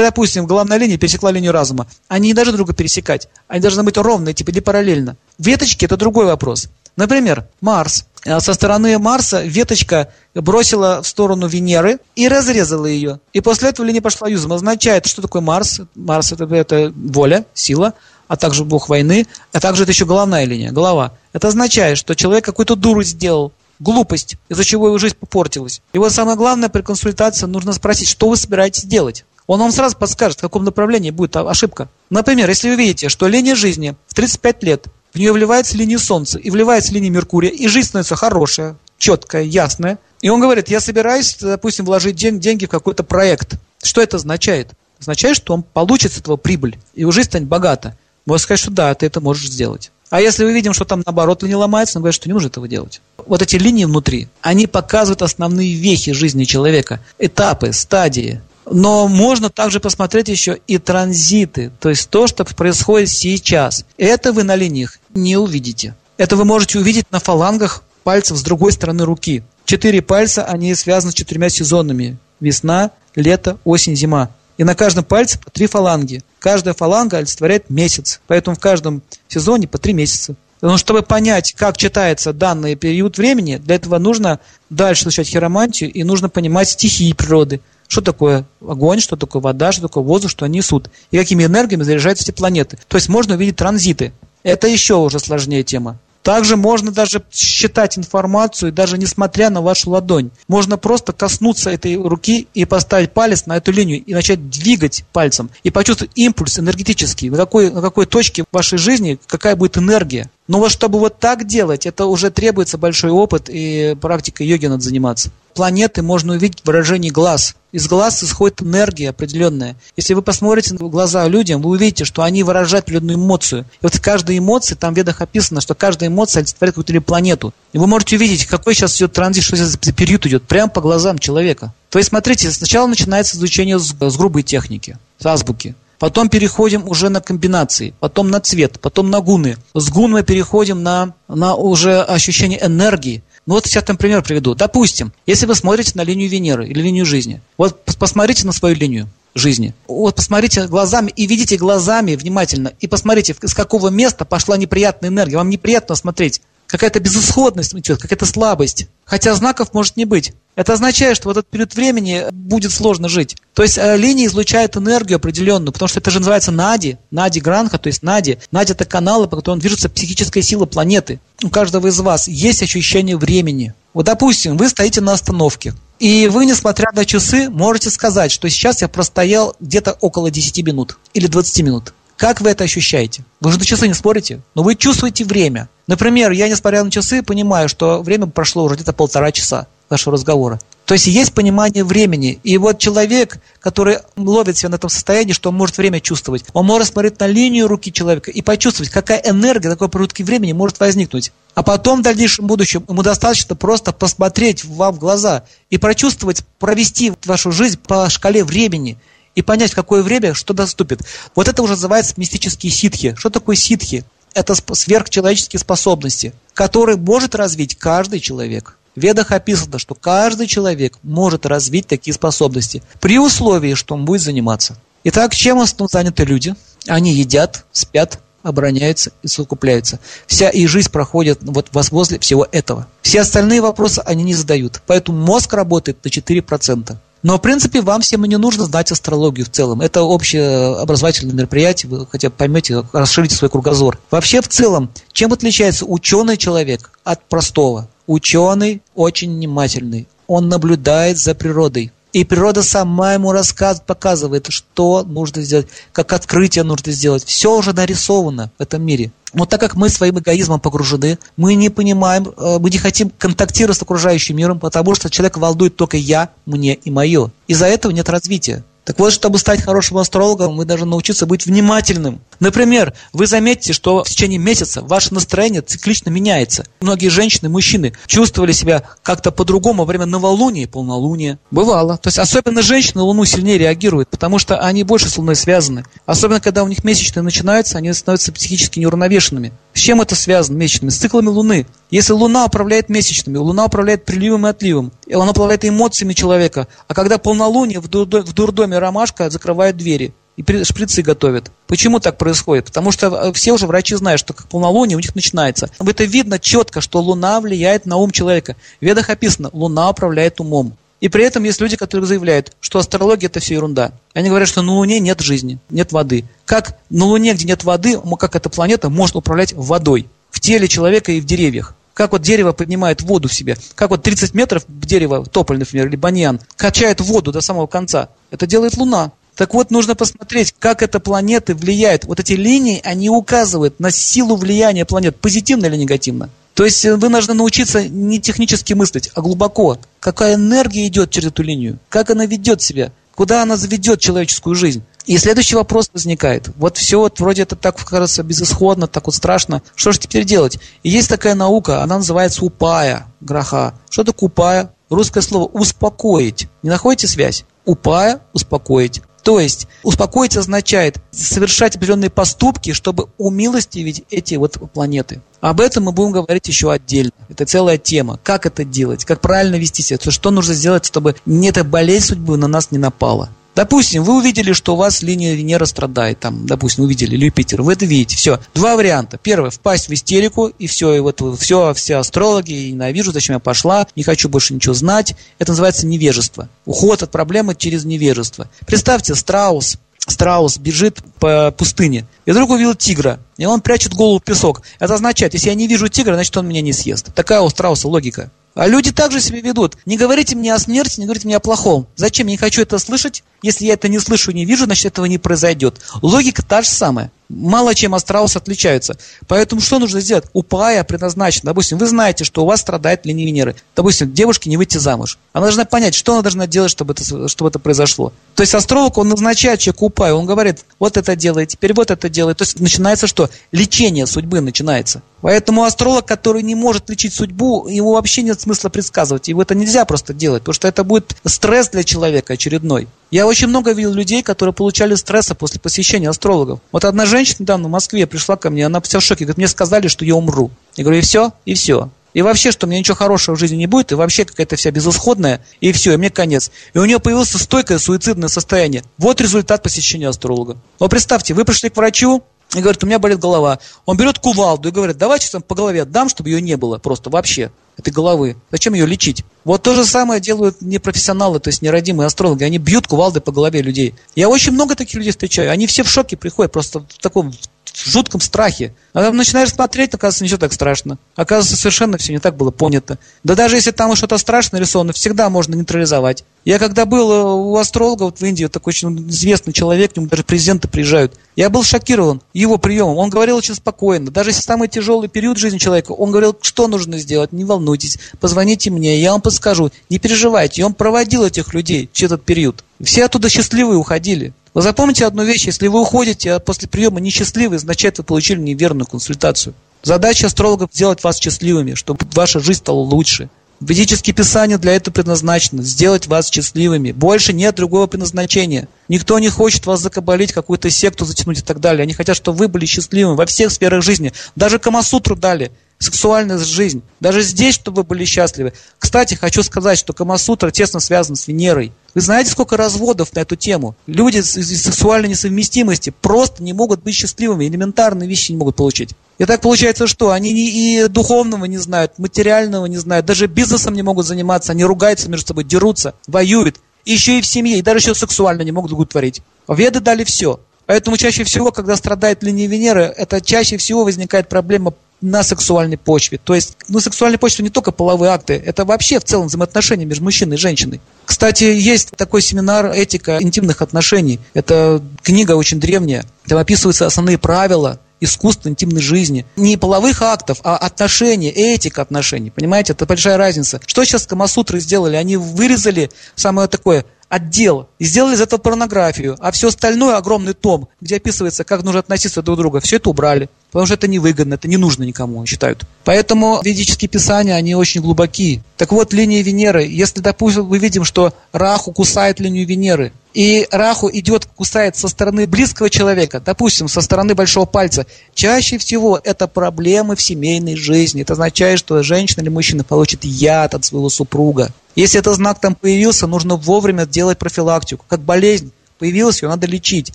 допустим, главная линия пересекла линию разума. Они не должны друга пересекать. Они должны быть ровные, типа, или параллельно. Веточки – это другой вопрос. Например, Марс. Э, со стороны Марса веточка бросила в сторону Венеры и разрезала ее. И после этого линия пошла юзом. Означает, что такое Марс? Марс это, это воля, сила а также бог войны, а также это еще головная линия, голова. Это означает, что человек какую-то дуру сделал, глупость, из-за чего его жизнь попортилась. И вот самое главное при консультации нужно спросить, что вы собираетесь делать. Он вам сразу подскажет, в каком направлении будет ошибка. Например, если вы видите, что линия жизни в 35 лет, в нее вливается линия Солнца и вливается линия Меркурия, и жизнь становится хорошая, четкая, ясная, и он говорит, я собираюсь, допустим, вложить деньги в какой-то проект. Что это означает? Означает, что он получит с этого прибыль, и уже станет богато. Можно сказать, что да, ты это можешь сделать. А если мы видим, что там наоборот линия ломается, он говорит, что не нужно этого делать. Вот эти линии внутри, они показывают основные вехи жизни человека, этапы, стадии. Но можно также посмотреть еще и транзиты, то есть то, что происходит сейчас. Это вы на линиях не увидите. Это вы можете увидеть на фалангах пальцев с другой стороны руки. Четыре пальца, они связаны с четырьмя сезонами. Весна, лето, осень, зима. И на каждом пальце три фаланги. Каждая фаланга олицетворяет месяц. Поэтому в каждом сезоне по три месяца. Но чтобы понять, как читается данный период времени, для этого нужно дальше изучать хиромантию и нужно понимать стихии природы. Что такое огонь, что такое вода, что такое воздух, что они несут. И какими энергиями заряжаются эти планеты. То есть можно увидеть транзиты. Это еще уже сложнее тема. Также можно даже считать информацию, даже несмотря на вашу ладонь. Можно просто коснуться этой руки и поставить палец на эту линию и начать двигать пальцем. И почувствовать импульс энергетический, на какой, на какой точке вашей жизни какая будет энергия. Но вот чтобы вот так делать, это уже требуется большой опыт и практика йоги надо заниматься планеты можно увидеть в выражении глаз. Из глаз исходит энергия определенная. Если вы посмотрите в глаза людям, вы увидите, что они выражают определенную эмоцию. И вот в каждой эмоции, там в ведах описано, что каждая эмоция олицетворяет какую-то планету. И вы можете увидеть, какой сейчас идет транзит, что сейчас за период идет, прямо по глазам человека. То есть, смотрите, сначала начинается изучение с, с грубой техники, с азбуки. Потом переходим уже на комбинации, потом на цвет, потом на гуны. С гун мы переходим на, на уже ощущение энергии. Ну вот сейчас там пример приведу. Допустим, если вы смотрите на линию Венеры или линию жизни, вот посмотрите на свою линию жизни. Вот посмотрите глазами и видите глазами внимательно. И посмотрите, с какого места пошла неприятная энергия. Вам неприятно смотреть. Какая-то безысходность идет, какая-то слабость. Хотя знаков может не быть. Это означает, что в этот период времени будет сложно жить. То есть э, линии излучают энергию определенную, потому что это же называется Нади, Нади Гранха, то есть Нади. Нади это каналы, по которым движется психическая сила планеты. У каждого из вас есть ощущение времени. Вот, допустим, вы стоите на остановке, и вы, несмотря на часы, можете сказать, что сейчас я простоял где-то около 10 минут или 20 минут. Как вы это ощущаете? Вы же на часы не спорите, но вы чувствуете время. Например, я, несмотря на часы, понимаю, что время прошло уже где-то полтора часа нашего разговора. То есть есть понимание времени. И вот человек, который ловит себя на этом состоянии, что он может время чувствовать, он может смотреть на линию руки человека и почувствовать, какая энергия такой промежутке времени может возникнуть. А потом в дальнейшем будущем ему достаточно просто посмотреть вам в глаза и прочувствовать, провести вашу жизнь по шкале времени – и понять, в какое время что доступит. Вот это уже называется мистические ситхи. Что такое ситхи? Это сверхчеловеческие способности, которые может развить каждый человек. В ведах описано, что каждый человек может развить такие способности при условии, что он будет заниматься. Итак, чем основном заняты люди? Они едят, спят, обороняются и совокупляются. Вся их жизнь проходит вот возле всего этого. Все остальные вопросы они не задают. Поэтому мозг работает на 4%. Но, в принципе, вам всем не нужно знать астрологию в целом. Это общее образовательное мероприятие, вы хотя бы поймете, расширите свой кругозор. Вообще, в целом, чем отличается ученый человек от простого? Ученый очень внимательный. Он наблюдает за природой. И природа сама ему рассказывает, показывает, что нужно сделать, как открытие нужно сделать. Все уже нарисовано в этом мире. Но так как мы своим эгоизмом погружены, мы не понимаем, э, мы не хотим контактировать с окружающим миром, потому что человек волнует только я, мне и мое. Из-за этого нет развития. Так вот, чтобы стать хорошим астрологом, вы должны научиться быть внимательным. Например, вы заметите, что в течение месяца ваше настроение циклично меняется. Многие женщины, мужчины чувствовали себя как-то по-другому во время новолуния и полнолуния. Бывало. То есть особенно женщины на Луну сильнее реагируют, потому что они больше с Луной связаны. Особенно, когда у них месячные начинаются, они становятся психически неуравновешенными. С чем это связано месячными? С циклами Луны. Если Луна управляет месячными, Луна управляет приливом и отливом, и она управляет эмоциями человека, а когда полнолуние в дурдоме ромашка закрывает двери и шприцы готовят. Почему так происходит? Потому что э, все уже врачи знают, что как полнолуние у них начинается. Это видно четко, что Луна влияет на ум человека. В ведах описано, Луна управляет умом. И при этом есть люди, которые заявляют, что астрология это все ерунда. Они говорят, что на Луне нет жизни, нет воды. Как на Луне, где нет воды, как эта планета может управлять водой в теле человека и в деревьях? Как вот дерево поднимает воду в себе. Как вот 30 метров дерево, тополь, например, или баньян, качает воду до самого конца. Это делает Луна. Так вот, нужно посмотреть, как эта планеты влияет. Вот эти линии, они указывают на силу влияния планет, позитивно или негативно. То есть э, вы должны научиться не технически мыслить, а глубоко. Какая энергия идет через эту линию, как она ведет себя, куда она заведет человеческую жизнь. И следующий вопрос возникает. Вот все вот вроде это так кажется безысходно, так вот страшно. Что же теперь делать? И есть такая наука, она называется упая, гроха. Что такое упая? Русское слово успокоить. Не находите связь? Упая, успокоить. То есть успокоить означает совершать определенные поступки, чтобы умилостивить эти вот планеты. Об этом мы будем говорить еще отдельно. Это целая тема. Как это делать? Как правильно вести себя? Что нужно сделать, чтобы эта болезнь судьбы на нас не напала? Допустим, вы увидели, что у вас линия Венера страдает, там, допустим, увидели Юпитер, вы это видите, все. Два варианта. Первый, впасть в истерику, и все, и вот все, все астрологи, я ненавижу, зачем я пошла, не хочу больше ничего знать. Это называется невежество. Уход от проблемы через невежество. Представьте, страус, страус бежит по пустыне, и вдруг увидел тигра, и он прячет голову в песок. Это означает, если я не вижу тигра, значит он меня не съест. Такая у страуса логика. А люди также себя ведут. Не говорите мне о смерти, не говорите мне о плохом. Зачем? Я не хочу это слышать. Если я это не слышу не вижу, значит этого не произойдет. Логика та же самая. Мало чем астралус отличаются. Поэтому что нужно сделать? Упая предназначена. Допустим, вы знаете, что у вас страдает линия Венеры. Допустим, девушке не выйти замуж. Она должна понять, что она должна делать, чтобы это, чтобы это произошло. То есть астролог, он назначает человеку упая. Он говорит, вот это делай, теперь вот это делай. То есть начинается что? Лечение судьбы начинается. Поэтому астролог, который не может лечить судьбу, ему вообще нет смысла предсказывать. Его это нельзя просто делать, потому что это будет стресс для человека очередной. Я очень много видел людей, которые получали стресса после посещения астрологов. Вот одна женщина недавно в Москве пришла ко мне, она вся в шоке, говорит, мне сказали, что я умру. Я говорю, и все, и все. И вообще, что меня ничего хорошего в жизни не будет, и вообще какая-то вся безысходная, и все, и мне конец. И у нее появилось стойкое суицидное состояние. Вот результат посещения астролога. Но представьте, вы пришли к врачу, и говорит, у меня болит голова. Он берет кувалду и говорит, давайте там по голове отдам, чтобы ее не было просто вообще, этой головы. Зачем ее лечить? Вот то же самое делают непрофессионалы, то есть нерадимые астрологи. Они бьют кувалды по голове людей. Я очень много таких людей встречаю. Они все в шоке приходят, просто в таком в жутком страхе. А там начинаешь смотреть, оказывается, ничего так страшно. Оказывается, совершенно все не так было понято. Да даже если там что-то страшное нарисовано, всегда можно нейтрализовать. Я когда был э, у астролога вот в Индии, такой очень известный человек, к нему даже президенты приезжают, я был шокирован его приемом. Он говорил очень спокойно. Даже если самый тяжелый период жизни человека, он говорил, что нужно сделать, не волнуйтесь, позвоните мне, я вам подскажу, не переживайте. И он проводил этих людей через этот период. Все оттуда счастливые уходили. Вы запомните одну вещь, если вы уходите после приема несчастливы, значит вы получили неверную консультацию. Задача астрологов сделать вас счастливыми, чтобы ваша жизнь стала лучше. Ведические писания для этого предназначены, сделать вас счастливыми. Больше нет другого предназначения. Никто не хочет вас закабалить, какую-то секту затянуть и так далее. Они хотят, чтобы вы были счастливыми во всех сферах жизни. Даже Камасутру дали сексуальная жизнь. Даже здесь, чтобы вы были счастливы. Кстати, хочу сказать, что Камасутра тесно связан с Венерой. Вы знаете, сколько разводов на эту тему? Люди из сексуальной несовместимости просто не могут быть счастливыми, элементарные вещи не могут получить. И так получается, что они и духовного не знают, материального не знают, даже бизнесом не могут заниматься, они ругаются между собой, дерутся, воюют, еще и в семье, и даже еще сексуально не могут удовлетворить. Веды дали все. Поэтому чаще всего, когда страдает линия Венеры, это чаще всего возникает проблема на сексуальной почве. То есть, ну, сексуальная почва не только половые акты, это вообще в целом взаимоотношения между мужчиной и женщиной. Кстати, есть такой семинар «Этика интимных отношений». Это книга очень древняя. Там описываются основные правила искусства интимной жизни. Не половых актов, а отношений, этика отношений. Понимаете, это большая разница. Что сейчас Камасутры сделали? Они вырезали самое такое отдел и сделали из этого порнографию, а все остальное огромный том, где описывается, как нужно относиться друг к другу, все это убрали. Потому что это невыгодно, это не нужно никому, считают. Поэтому ведические писания, они очень глубоки. Так вот, линия Венеры, если, допустим, мы видим, что Раху кусает линию Венеры, и Раху идет, кусает со стороны близкого человека, допустим, со стороны большого пальца, чаще всего это проблемы в семейной жизни. Это означает, что женщина или мужчина получит яд от своего супруга. Если этот знак там появился, нужно вовремя делать профилактику. Как болезнь появилась, ее надо лечить.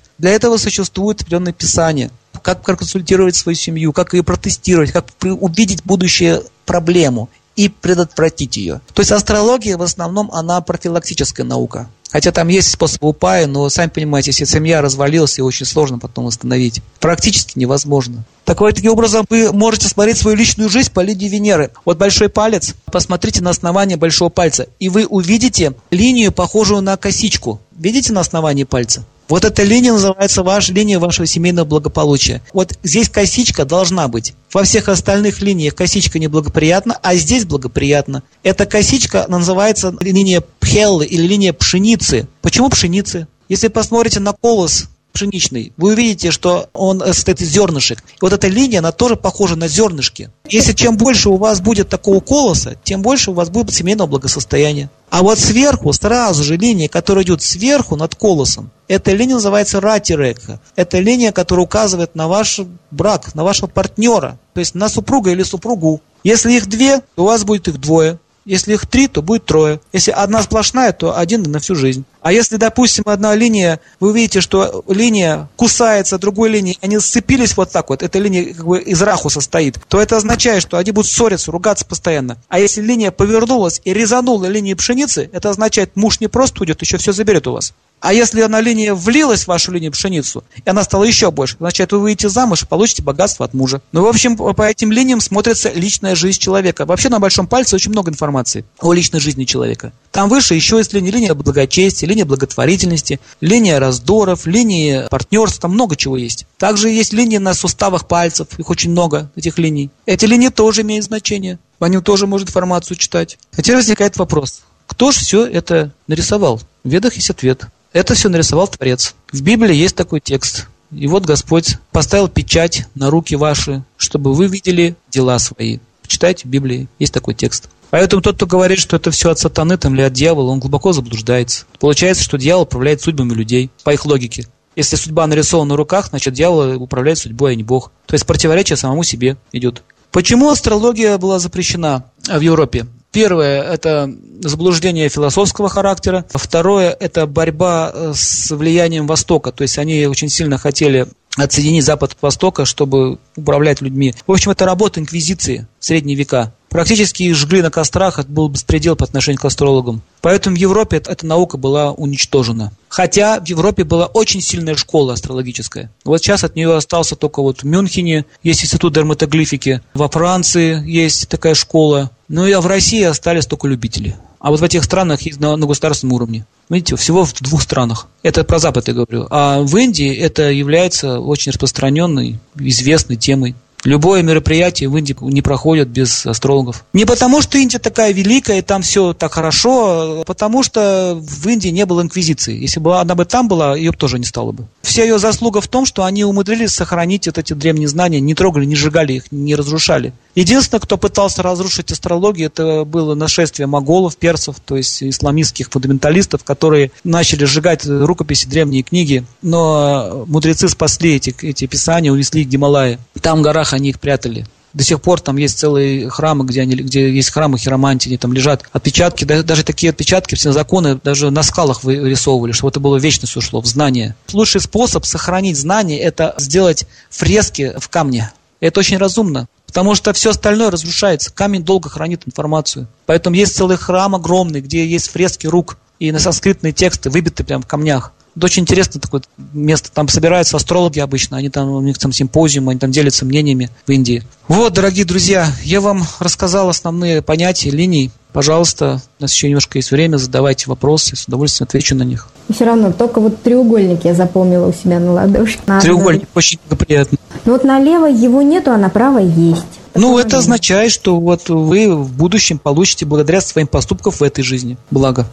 Для этого существует определенное писание – как проконсультировать свою семью, как ее протестировать, как увидеть будущую проблему и предотвратить ее. То есть астрология в основном она профилактическая наука. Хотя там есть способы упая, но сами понимаете, если семья развалилась, ее очень сложно потом восстановить. Практически невозможно. Так вот, таким образом вы можете смотреть свою личную жизнь по линии Венеры. Вот большой палец, посмотрите на основание большого пальца, и вы увидите линию, похожую на косичку. Видите на основании пальца? Вот эта линия называется ваша линия вашего семейного благополучия. Вот здесь косичка должна быть. Во всех остальных линиях косичка неблагоприятна, а здесь благоприятно. Эта косичка называется линия пхеллы или линия пшеницы. Почему пшеницы? Если посмотрите на колос пшеничный, вы увидите, что он состоит из зернышек. Вот эта линия, она тоже похожа на зернышки. Если чем больше у вас будет такого колоса, тем больше у вас будет семейного благосостояния. А вот сверху, сразу же линия, которая идет сверху над колосом, эта линия называется ратирека. Это линия, которая указывает на ваш брак, на вашего партнера, то есть на супруга или супругу. Если их две, то у вас будет их двое. Если их три, то будет трое. Если одна сплошная, то один на всю жизнь. А если, допустим, одна линия, вы увидите, что линия кусается другой линией, они сцепились вот так вот, эта линия как бы из раху состоит, то это означает, что они будут ссориться, ругаться постоянно. А если линия повернулась и резанула линии пшеницы, это означает, муж не просто уйдет, еще все заберет у вас. А если она линия влилась в вашу линию пшеницу, и она стала еще больше, значит, вы выйдете замуж и получите богатство от мужа. Ну, в общем, по этим линиям смотрится личная жизнь человека. Вообще на большом пальце очень много информации о личной жизни человека. Там выше еще есть линия, линия благочестия, линия благотворительности, линия раздоров, линии партнерства, там много чего есть. Также есть линии на суставах пальцев, их очень много, этих линий. Эти линии тоже имеют значение, по ним тоже может информацию читать. А теперь возникает вопрос, кто же все это нарисовал? В ведах есть ответ. Это все нарисовал Творец. В Библии есть такой текст. И вот Господь поставил печать на руки ваши, чтобы вы видели дела свои. Читайте в Библии, есть такой текст. Поэтому тот, кто говорит, что это все от сатаны там, или от дьявола, он глубоко заблуждается. Получается, что дьявол управляет судьбами людей, по их логике. Если судьба нарисована на руках, значит дьявол управляет судьбой, а не Бог. То есть противоречие самому себе идет. Почему астрология была запрещена в Европе? Первое – это заблуждение философского характера. Второе – это борьба э, с влиянием Востока. То есть они очень сильно хотели отсоединить Запад от Востока, чтобы управлять людьми. В общем, это работа инквизиции в средние века. Практически жгли на кострах, это был беспредел по отношению к астрологам. Поэтому в Европе эта наука была уничтожена. Хотя в Европе была очень сильная школа астрологическая. Вот сейчас от нее остался только вот в Мюнхене, есть институт дерматоглифики, во Франции есть такая школа, ну и в России остались только любители. А вот в этих странах есть на, на государственном уровне. Видите, всего в двух странах. Это про Запад я говорю. А в Индии это является очень распространенной, известной темой. Любое мероприятие в Индии не проходит без астрологов. Не потому, что Индия такая великая, и там все так хорошо, а потому что в Индии не было инквизиции. Если бы она бы там была, ее бы тоже не стало бы. Вся ее заслуга в том, что они умудрились сохранить вот эти древние знания, не трогали, не сжигали их, не разрушали. Единственное, кто пытался разрушить астрологию, это было нашествие моголов, персов, то есть исламистских фундаменталистов, которые начали сжигать рукописи, древние книги, но мудрецы спасли эти, эти писания, унесли их в Гималаи. Там в горах они их прятали. До сих пор там есть целые храмы, где, они, где есть храмы хиромантии, там лежат отпечатки, даже такие отпечатки, все законы даже на скалах вырисовывали, чтобы это было вечность ушло в знание. Лучший способ сохранить знание – это сделать фрески в камне. Это очень разумно. Потому что все остальное разрушается. Камень долго хранит информацию. Поэтому есть целый храм огромный, где есть фрески рук и на санскритные тексты выбиты прямо в камнях. Это очень интересное такое место. Там собираются астрологи обычно, они там, у них там симпозиум, они там делятся мнениями в Индии. Вот, дорогие друзья, я вам рассказал основные понятия, линии. Пожалуйста, у нас еще немножко есть время, задавайте вопросы, с удовольствием отвечу на них. Все равно, только вот треугольник я запомнила у себя на ладошке. На треугольник, одной. очень приятно. Ну вот налево его нету, а направо есть. Ну, это означает, что вот вы в будущем получите благодаря своим поступкам в этой жизни благо.